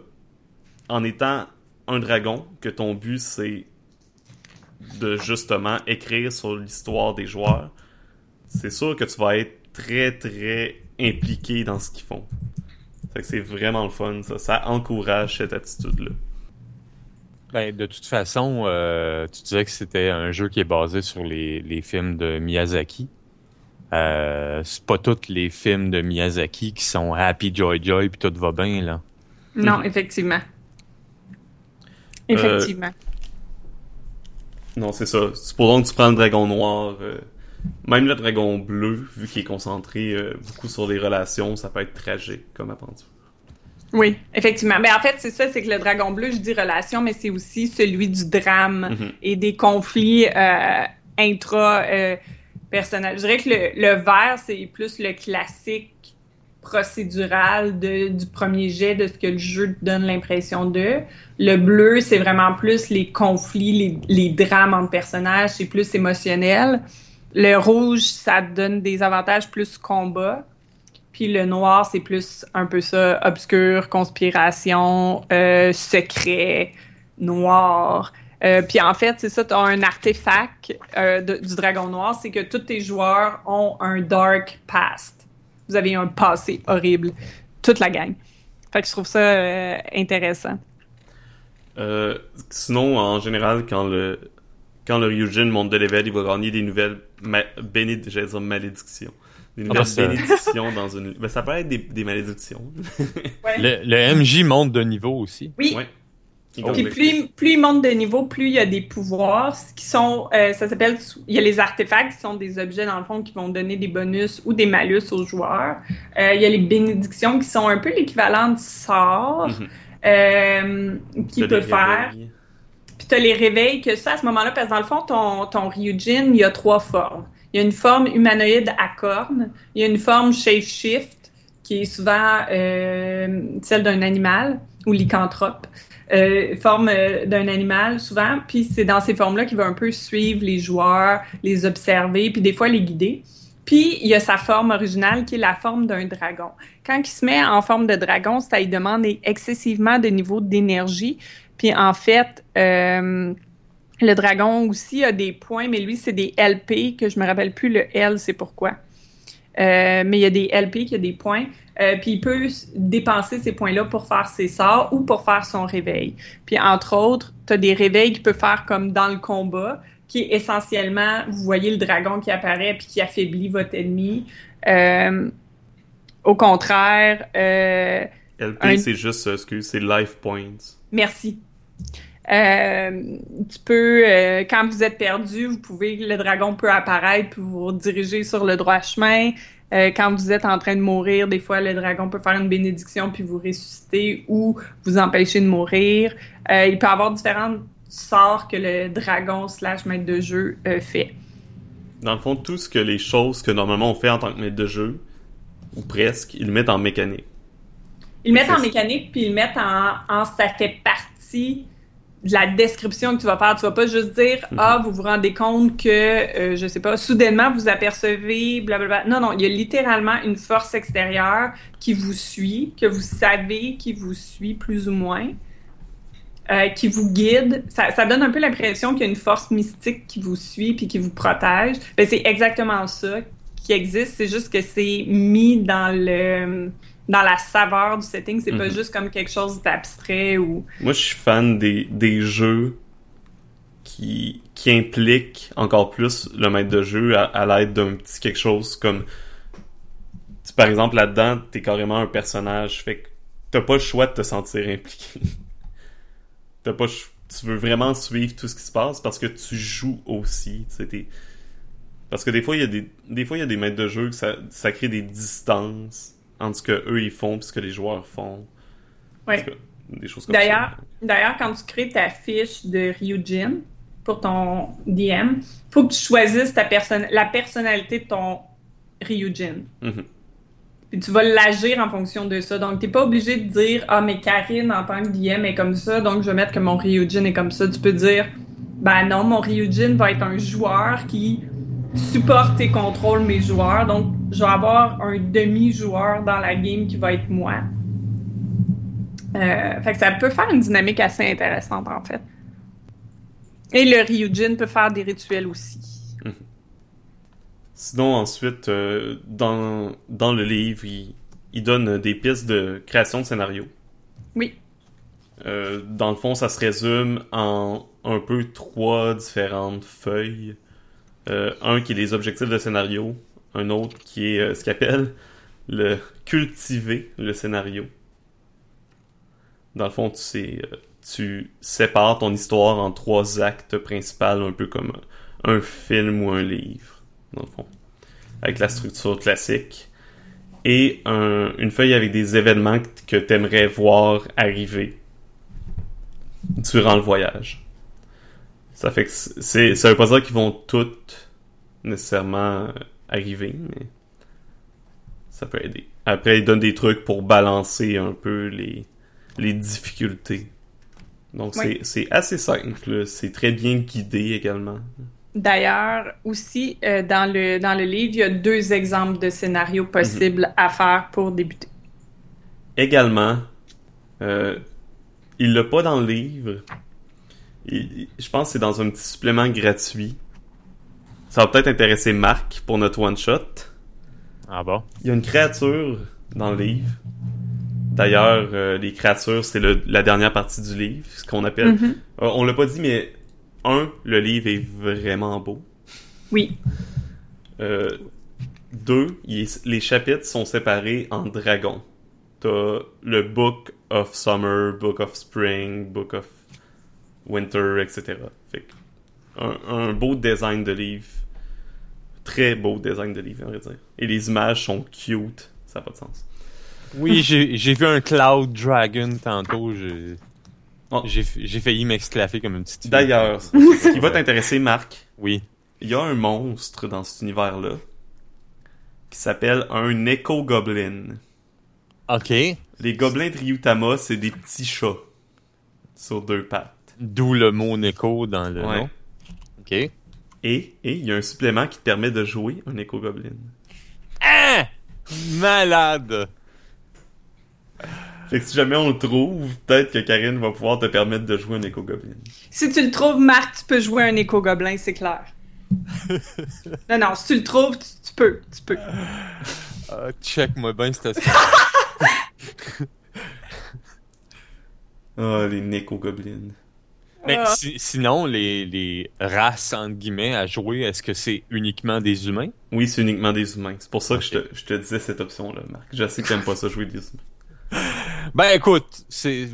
en étant un dragon, que ton but c'est de justement écrire sur l'histoire des joueurs, c'est sûr que tu vas être très très impliqué dans ce qu'ils font. C'est vraiment le fun, ça. Ça encourage cette attitude-là. Ben, de toute façon, euh, tu disais que c'était un jeu qui est basé sur les, les films de Miyazaki. Euh, c'est pas tous les films de Miyazaki qui sont happy, joy, joy, puis tout va bien, là. Non, effectivement. Euh, Effectivement. Non, c'est ça. Supposons que tu prends le dragon noir, euh, même le dragon bleu, vu qu'il est concentré euh, beaucoup sur les relations, ça peut être tragique comme aventure. Oui, effectivement. Mais en fait, c'est ça, c'est que le dragon bleu, je dis relation, mais c'est aussi celui du drame Mhm. et des conflits euh, intra euh, personnels. Je dirais que le, le vert, c'est plus le classique procédural de, du premier jet, de ce que le jeu te donne l'impression de. Le bleu, c'est vraiment plus les conflits, les, les drames entre personnages, c'est plus émotionnel. Le rouge, ça donne des avantages plus combat. Puis le noir, c'est plus un peu ça, obscur, conspiration, euh, secret, noir. Euh, puis en fait, c'est ça, tu as un artefact euh, du dragon noir, c'est que tous tes joueurs ont un dark past. Vous avez un passé horrible, toute la gang. Fait que je trouve ça intéressant. Sinon, en général, quand le quand le Ryujin monte de level, il va gagner des nouvelles ma- bénéd- j'allais dire malédictions. Des nouvelles bah, ça- bénédictions dans une... Ben, ça peut être des, des malédictions. Le, le MJ monte de niveau aussi. Oui, ouais. Oh, Puis plus, plus il monte de niveau, plus il y a des pouvoirs qui sont, euh, ça s'appelle, il y a les artefacts qui sont des objets dans le fond qui vont donner des bonus ou des malus aux joueurs. Euh, il y a les bénédictions qui sont un peu l'équivalent de sorts euh, qu'il T'as peut des faire. Tu les réveils que ça, à ce moment-là, parce que dans le fond, ton, ton Ryujin, il y a trois formes. Il y a une forme humanoïde à cornes, il y a une forme shape-shift, qui est souvent euh, celle d'un animal, ou lycanthrope, euh, forme euh, d'un animal souvent, puis c'est dans ces formes-là qu'il va un peu suivre les joueurs, les observer, puis des fois les guider. Puis il y a sa forme originale qui est la forme d'un dragon. Quand il se met en forme de dragon, ça lui demande excessivement de niveau d'énergie. Puis en fait, euh, le dragon aussi a des points, mais lui, c'est des LP, que je me rappelle plus le L, c'est pourquoi. Euh, mais il y a des LP qui a des points. Euh, puis il peut dépenser ces points-là pour faire ses sorts ou pour faire son réveil. Puis entre autres, tu as des réveils qu'il peut faire comme dans le combat, qui est essentiellement, vous voyez le dragon qui apparaît puis qui affaiblit votre ennemi. Euh, au contraire, LP, Un- c'est juste, excuse, c'est life points. Merci. Euh, tu peux, euh, quand vous êtes perdu, vous pouvez, le dragon peut apparaître puis vous diriger sur le droit chemin. Euh, quand vous êtes en train de mourir, des fois, le dragon peut faire une bénédiction puis vous ressusciter ou vous empêcher de mourir. Euh, il peut avoir différents sorts que le dragon slash maître de jeu euh, fait. Dans le fond, tout ce que les choses que normalement on fait en tant que maître de jeu, ou presque, ils le mettent en mécanique. Ils le mettent en mécanique, puis ils le mettent en, en ça fait partie la description que tu vas faire. Tu vas pas juste dire Mhm. Ah, vous vous rendez compte que, euh, je sais pas, soudainement vous apercevez, blablabla. Non, non, il y a littéralement une force extérieure qui vous suit, que vous savez qui vous suit plus ou moins. euh, qui vous guide, ça, ça donne un peu l'impression qu'il y a une force mystique qui vous suit puis qui vous protège. Ben, c'est exactement ça qui existe, c'est juste que c'est mis dans le dans la saveur du setting, c'est pas Mhm. juste comme quelque chose d'abstrait ou Moi, je suis fan des, des jeux qui, qui impliquent encore plus le maître de jeu à, à l'aide d'un petit quelque chose comme... tu- par exemple, là-dedans, t'es carrément un personnage, fait que t'as pas le choix de te sentir impliqué. t'as pas... Tu veux vraiment suivre tout ce qui se passe parce que tu joues aussi, tu Parce que des fois, il y a des, des fois, il y a des maîtres de jeu que ça, ça crée des distances entre ce que eux ils font et ce que les joueurs font. Ouais. cas, des choses comme D'ailleurs, ça. d'ailleurs, quand tu crées ta fiche de Ryujin pour ton DM, faut que tu choisisses ta personne, la personnalité de ton Ryujin. Mhm. Puis tu vas l'agir en fonction de ça. Donc, t'es pas obligé de dire Ah, mais Karine, en tant que DM, est comme ça, donc je vais mettre que mon Ryujin est comme ça. Tu peux dire ben non, mon Ryujin va être un joueur qui supporte et contrôle mes joueurs. Donc, je vais avoir un demi-joueur dans la game qui va être moi. Euh, fait que ça peut faire une dynamique assez intéressante, en fait. Et le Ryujin peut faire des rituels aussi. Sinon, ensuite, euh, dans, dans le livre, il, il donne des pistes de création de scénario. Oui. Euh, dans le fond, ça se résume en un peu trois différentes feuilles. Un qui est les objectifs de scénario, un autre qui est euh, ce qu'il appelle le cultiver le scénario. Dans le fond, tu sais, euh, tu sépares ton histoire en trois actes principaux, un peu comme un film ou un livre, dans le fond, avec la structure classique. Et un- une feuille avec des événements que tu aimerais voir arriver durant le voyage. Ça fait que c'est, ça veut pas dire qu'ils vont toutes nécessairement euh, arriver, mais ça peut aider. Après, ils donnent des trucs pour balancer un peu les, les difficultés. Donc, Oui. c'est, assez simple. C'est très bien guidé également. D'ailleurs, aussi, euh, dans, le, dans le livre, il y a deux exemples de scénarios possibles à faire pour débuter. Également, euh, il l'a pas dans le livre. Il- il- je pense que c'est dans un petit supplément gratuit. Ça va peut-être intéresser Marc pour notre one-shot. Ah bon? Il y a une créature dans le livre. D'ailleurs, euh, les créatures, c'est le- la dernière partie du livre, ce qu'on appelle. Mhm. Euh, on l'a pas dit, mais un, le livre est vraiment beau. Oui. Euh, deux, est- les chapitres sont séparés en dragons. T'as le Book of Summer, Book of Spring, Book of Winter, etc. Fait que un, un beau design de livre. Très beau design de livre, on va dire. Et les images sont cute. Ça n'a pas de sens. Oui, j'ai vu un Cloud Dragon tantôt. J'ai Oh. j'ai j'ai failli m'exclaffer comme une petite fille. D'ailleurs, ce qui va t'intéresser, Marc, Oui. il y a un monstre dans cet univers-là qui s'appelle un Echo Goblin. OK. Les gobelins de Ryutama, c'est des petits chats sur deux pattes. D'où le mot Neko dans le Ouais. nom. OK. Et et il y a un supplément qui te permet de jouer un Echo Goblin. Ah! Malade! Fait que si jamais on le trouve, peut-être que Karine va pouvoir te permettre de jouer un Echo Goblin. Si tu le trouves, Marc, tu peux jouer un éco-gobelin, c'est clair. non, non, si tu le trouves, tu, tu peux, tu peux. Ah, check-moi bien cette Ah, les Neko Goblins. Mais Ah. si- sinon, les, les races, entre guillemets, à jouer, est-ce que c'est uniquement des humains? Oui, c'est uniquement des humains. C'est pour ça que je, te, je te disais cette option-là, Marc. Je sais que t'aimes pas ça jouer des humains. Ben écoute, c'est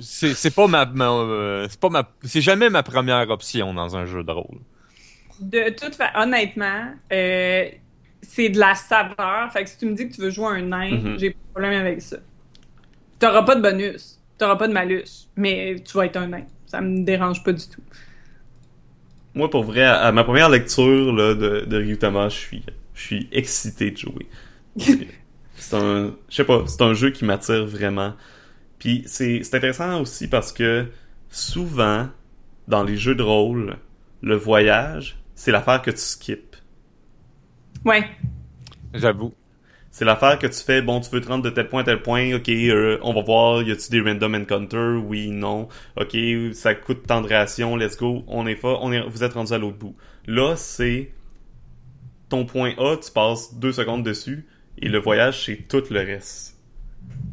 c'est c'est pas ma, ma- euh, c'est pas ma c'est jamais ma première option dans un jeu de rôle. De toute façon, honnêtement, euh, c'est de la saveur. Fait que si tu me dis que tu veux jouer un nain, Mhm. j'ai pas de problème avec ça. T'auras pas de bonus, t'auras pas de malus, mais tu vas être un nain. Ça me dérange pas du tout. Moi, pour vrai, à, à ma première lecture là, de, de Ryutama, je suis, je suis excité de jouer. c'est un, je sais pas, c'est un jeu qui m'attire vraiment. Puis c'est, c'est intéressant aussi parce que souvent, dans les jeux de rôle, le voyage, c'est l'affaire que tu skips. Ouais. J'avoue. C'est l'affaire que tu fais, bon, tu veux te rendre de tel point à tel point, ok, euh, on va voir, y a-tu des random encounters, oui, non, ok, ça coûte tant de rations, let's go, on est pas, on est, vous êtes rendu à l'autre bout. Là, c'est ton point A, tu passes deux secondes dessus, et le voyage, c'est tout le reste.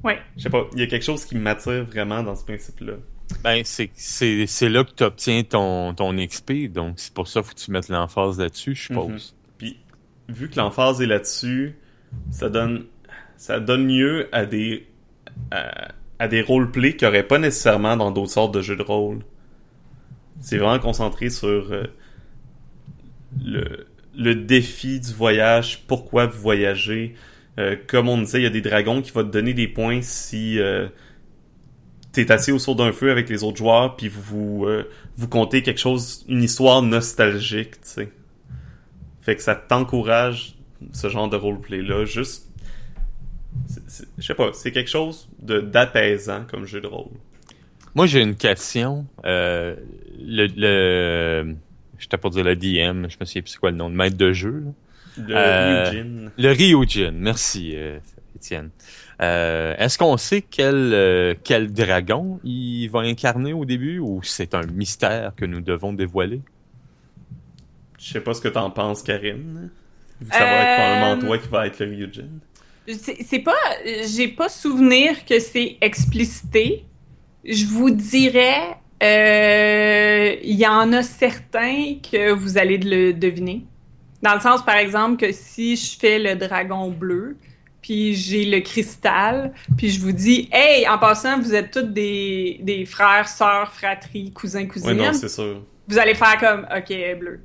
Ouais. Je sais pas, il y a quelque chose qui m'attire vraiment dans ce principe-là. Ben c'est c'est c'est là que tu obtiens ton ton XP, donc c'est pour ça qu'il faut que tu mettes l'emphase là-dessus, je suppose. Puis, vu que l'emphase est là-dessus, ça donne, ça donne lieu à des, à, à des roleplays qu'il n'y aurait pas nécessairement dans d'autres sortes de jeux de rôle. C'est vraiment concentré sur euh, le, le défi du voyage, pourquoi vous voyagez. Euh, comme on disait, il y a des dragons qui vont te donner des points si euh, t'es assis autour d'un feu avec les autres joueurs, puis vous euh, vous contez quelque chose, une histoire nostalgique, tu sais. Fait que ça t'encourage ce genre de roleplay-là. Juste. Je sais pas, c'est quelque chose de d'apaisant comme jeu de rôle. Moi, j'ai une question. Euh, le, le, j'étais pour dire le DM, je me souviens plus c'est quoi le nom, le maître de jeu. Là. Le Euh, Ryujin. Le Ryujin, merci euh, Étienne. Euh, Est-ce qu'on sait quel, euh, quel dragon il va incarner au début ou c'est un mystère que nous devons dévoiler? Je sais pas ce que t'en penses, Karine. Ça va être probablement Euh, toi qui va être le Ryujin. C'est pas. J'ai pas souvenir que c'est explicité. Je vous dirais. euh, Il y en a certains que vous allez le deviner. Dans le sens, par exemple, que si je fais le dragon bleu, puis j'ai le cristal, puis je vous dis, hey, en passant, vous êtes tous des, des frères, sœurs, fratries, cousins, cousines, non, c'est sûr. vous allez faire comme, ok, bleu.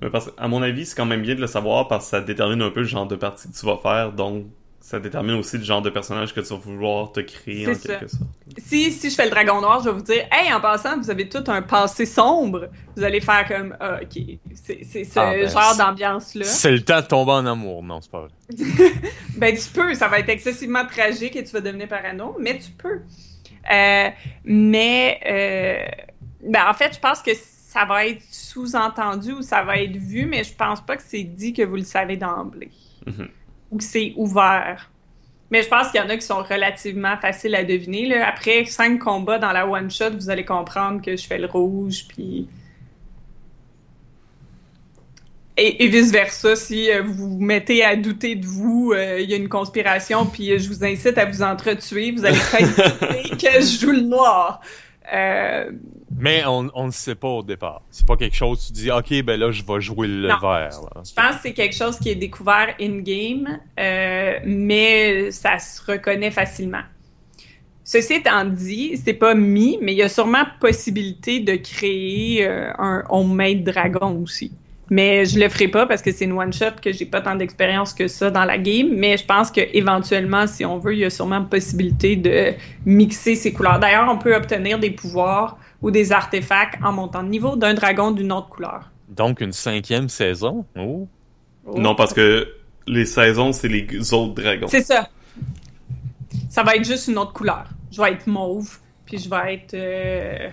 Mais parce, à mon avis, c'est quand même bien de le savoir parce que ça détermine un peu le genre de partie que tu vas faire, donc ça détermine aussi le genre de personnage que tu vas vouloir te créer en ça. quelque sorte. Si, si je fais le dragon noir, je vais vous dire, hey, en passant, vous avez tout un passé sombre. Vous allez faire comme, ah, ok, c'est c'est ce Ah, ben, genre d'ambiance-là. C'est le temps de tomber en amour, non, c'est pas vrai. Ben, tu peux, ça va être excessivement tragique et tu vas devenir parano, mais tu peux. Euh, mais, euh, ben, en fait, je pense que ça va être sous-entendu ou ça va être vu, mais je pense pas que c'est dit que vous le savez d'emblée. Mhm. Ou que c'est ouvert. Mais je pense qu'il y en a qui sont relativement faciles à deviner. Là. Après cinq combats dans la one-shot, vous allez comprendre que je fais le rouge, puis... Et, et vice-versa, si euh, vous vous mettez à douter de vous, euh, il y a une conspiration, puis euh, je vous incite à vous entretuer, vous allez peut-être que je joue le noir. Euh, Mais on, on ne sait pas au départ. C'est pas quelque chose, tu dis, ok, ben là, je vais jouer le Non. vert. là. Je pense que c'est quelque chose qui est découvert in-game, euh, mais ça se reconnaît facilement. Ceci étant dit, c'est pas mis, mais il y a sûrement possibilité de créer euh, un homemade dragon aussi. Mais je le ferai pas parce que c'est une one shot que j'ai pas tant d'expérience que ça dans la game. Mais je pense que éventuellement, si on veut, il y a sûrement possibilité de mixer ces couleurs. D'ailleurs, on peut obtenir des pouvoirs ou des artefacts en montant de niveau d'un dragon d'une autre couleur. Donc, une cinquième saison? Oh. Non, parce que les saisons, c'est les autres dragons. C'est ça. Ça va être juste une autre couleur. Je vais être mauve, puis je vais être. euh,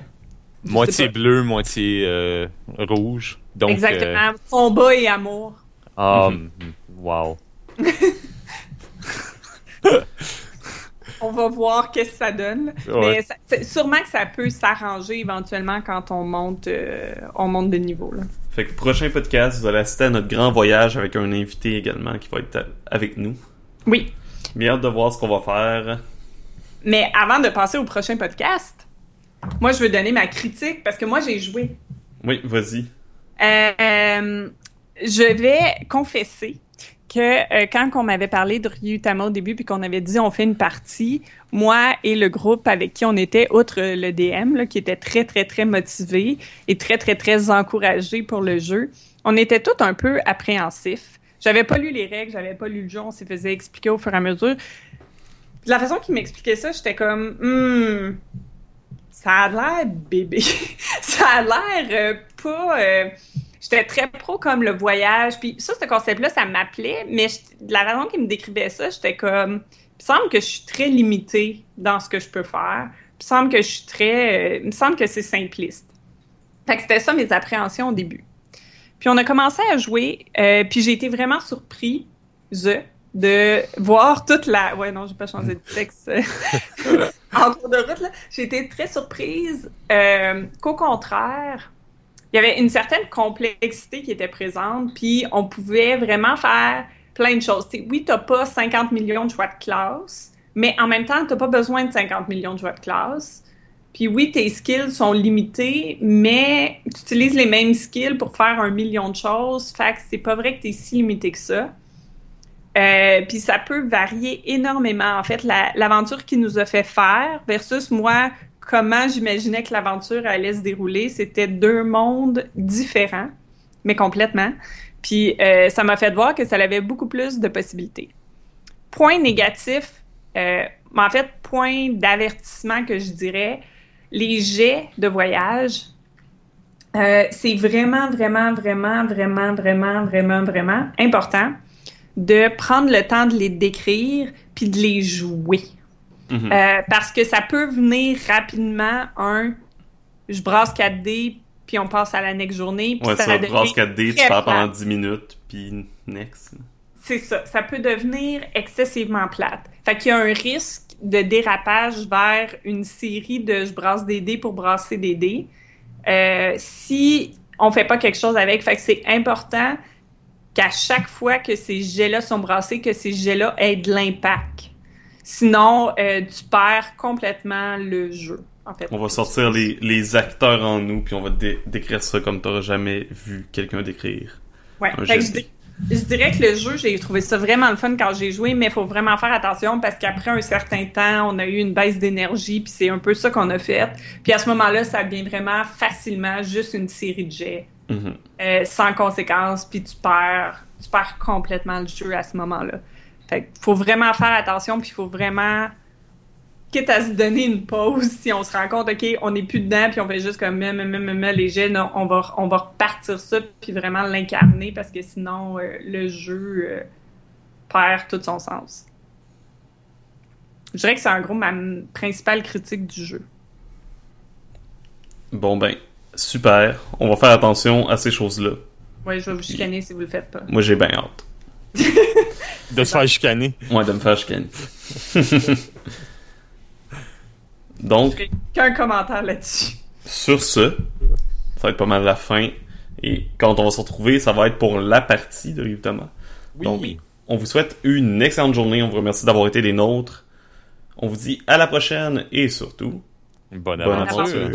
Moitié bleu, moitié euh, rouge. Donc, euh, Exactement. Combat et amour. ah, Mhm. wow. On va voir qu'est-ce que ça donne. Ouais. Mais ça- c'est- sûrement que ça peut s'arranger éventuellement quand on monte, euh, on monte de niveau. Là. Fait que prochain podcast, vous allez assister à notre grand voyage avec un invité également qui va être avec nous. Oui. Bien hâte de voir ce qu'on va faire. Mais avant de passer au prochain podcast, moi, je veux donner ma critique parce que moi, j'ai joué. Oui, vas-y. Euh, je vais confesser que euh, quand on m'avait parlé de Ryutama au début puis qu'on avait dit on fait une partie, moi et le groupe avec qui on était, outre le DM, là, qui était très, très, très motivé et très, très, très encouragé pour le jeu, on était tous un peu appréhensifs. J'avais pas lu les règles, j'avais pas lu le jeu, on s'est faisait expliquer au fur et à mesure. La façon qu'il m'expliquait ça, j'étais comme, hmm, ça a l'air bébé. ça a l'air euh, pas. euh, J'étais très pro comme le voyage. Puis ça, ce concept-là, ça m'appelait, mais je- de la façon qu'il me décrivait ça, j'étais comme. Il me semble que je suis très limitée dans ce que je peux faire. Il me semble que je suis très. euh, il me semble que c'est simpliste. Fait que c'était ça mes appréhensions au début. Puis on a commencé à jouer, puis j'ai été vraiment surprise de voir toute la. Ouais, non, j'ai pas changé de texte en cours de route. J'ai été très surprise euh, qu'au contraire, il y avait une certaine complexité qui était présente, puis on pouvait vraiment faire plein de choses. Oui, t'as pas 50 millions de choix de classe, mais en même temps, t'as pas besoin de 50 millions de choix de classe. Puis oui, tes skills sont limités, mais tu utilises les mêmes skills pour faire un million de choses. Fait que c'est pas vrai que t'es si limité que ça. Euh, puis ça peut varier énormément. En fait, la- l'aventure qui nous a fait faire versus moi, comment j'imaginais que l'aventure allait se dérouler, c'était deux mondes différents, mais complètement. Puis euh, ça m'a fait voir que ça avait beaucoup plus de possibilités. Point négatif, euh, en fait, point d'avertissement que je dirais, les jets de voyage, euh, c'est vraiment, vraiment, vraiment, vraiment, vraiment, vraiment, vraiment important de prendre le temps de les décrire puis de les jouer. Mhm. Euh, parce que ça peut venir rapidement un je brasse 4D puis on passe à la next journée puis Ouais, ça ça, brasse 4D, tu parles pendant plate. 10 minutes, puis next. C'est ça, ça peut devenir excessivement plate. Fait qu'il y a un risque de dérapage vers une série de je brasse des dés pour brasser des dés. Euh, si on fait pas quelque chose avec, fait que c'est important qu'à chaque fois que ces jets-là sont brassés, que ces jets-là aient de l'impact. Sinon, euh, tu perds complètement le jeu. En fait. On va sortir les, les acteurs en nous, puis on va dé- décrire ça comme t'auras jamais vu quelqu'un décrire. Ouais. Un que jet je, je dirais que le jeu, j'ai trouvé ça vraiment le fun quand j'ai joué, mais il faut vraiment faire attention parce qu'après un certain temps, on a eu une baisse d'énergie, puis c'est un peu ça qu'on a fait. Puis à ce moment-là, ça devient vraiment facilement juste une série de jets Mhm. euh, sans conséquence, puis tu perds, tu perds complètement le jeu à ce moment-là. Fait qu'il faut vraiment faire attention, puis il faut vraiment quitte à se donner une pause si on se rend compte, OK, on n'est plus dedans, puis on fait juste comme, même, même, même, les jets, non, on va, on va repartir ça, puis vraiment l'incarner, parce que sinon, euh, le jeu euh, perd tout son sens. Je dirais que c'est en gros ma principale critique du jeu. Bon ben, super. On va faire attention à ces choses-là. Ouais, je vais vous chicaner si vous le faites pas. Moi, j'ai bien hâte. De se faire chicaner. Ouais, de me faire chicaner. Donc, J'ai qu'un commentaire là-dessus. sur ce, ça va être pas mal la fin. Et quand on va se retrouver, ça va être pour la partie de Ryutama. Donc, on vous souhaite une excellente journée. On vous remercie d'avoir été des nôtres. On vous dit à la prochaine et surtout, Bonne Bonne. Aventure.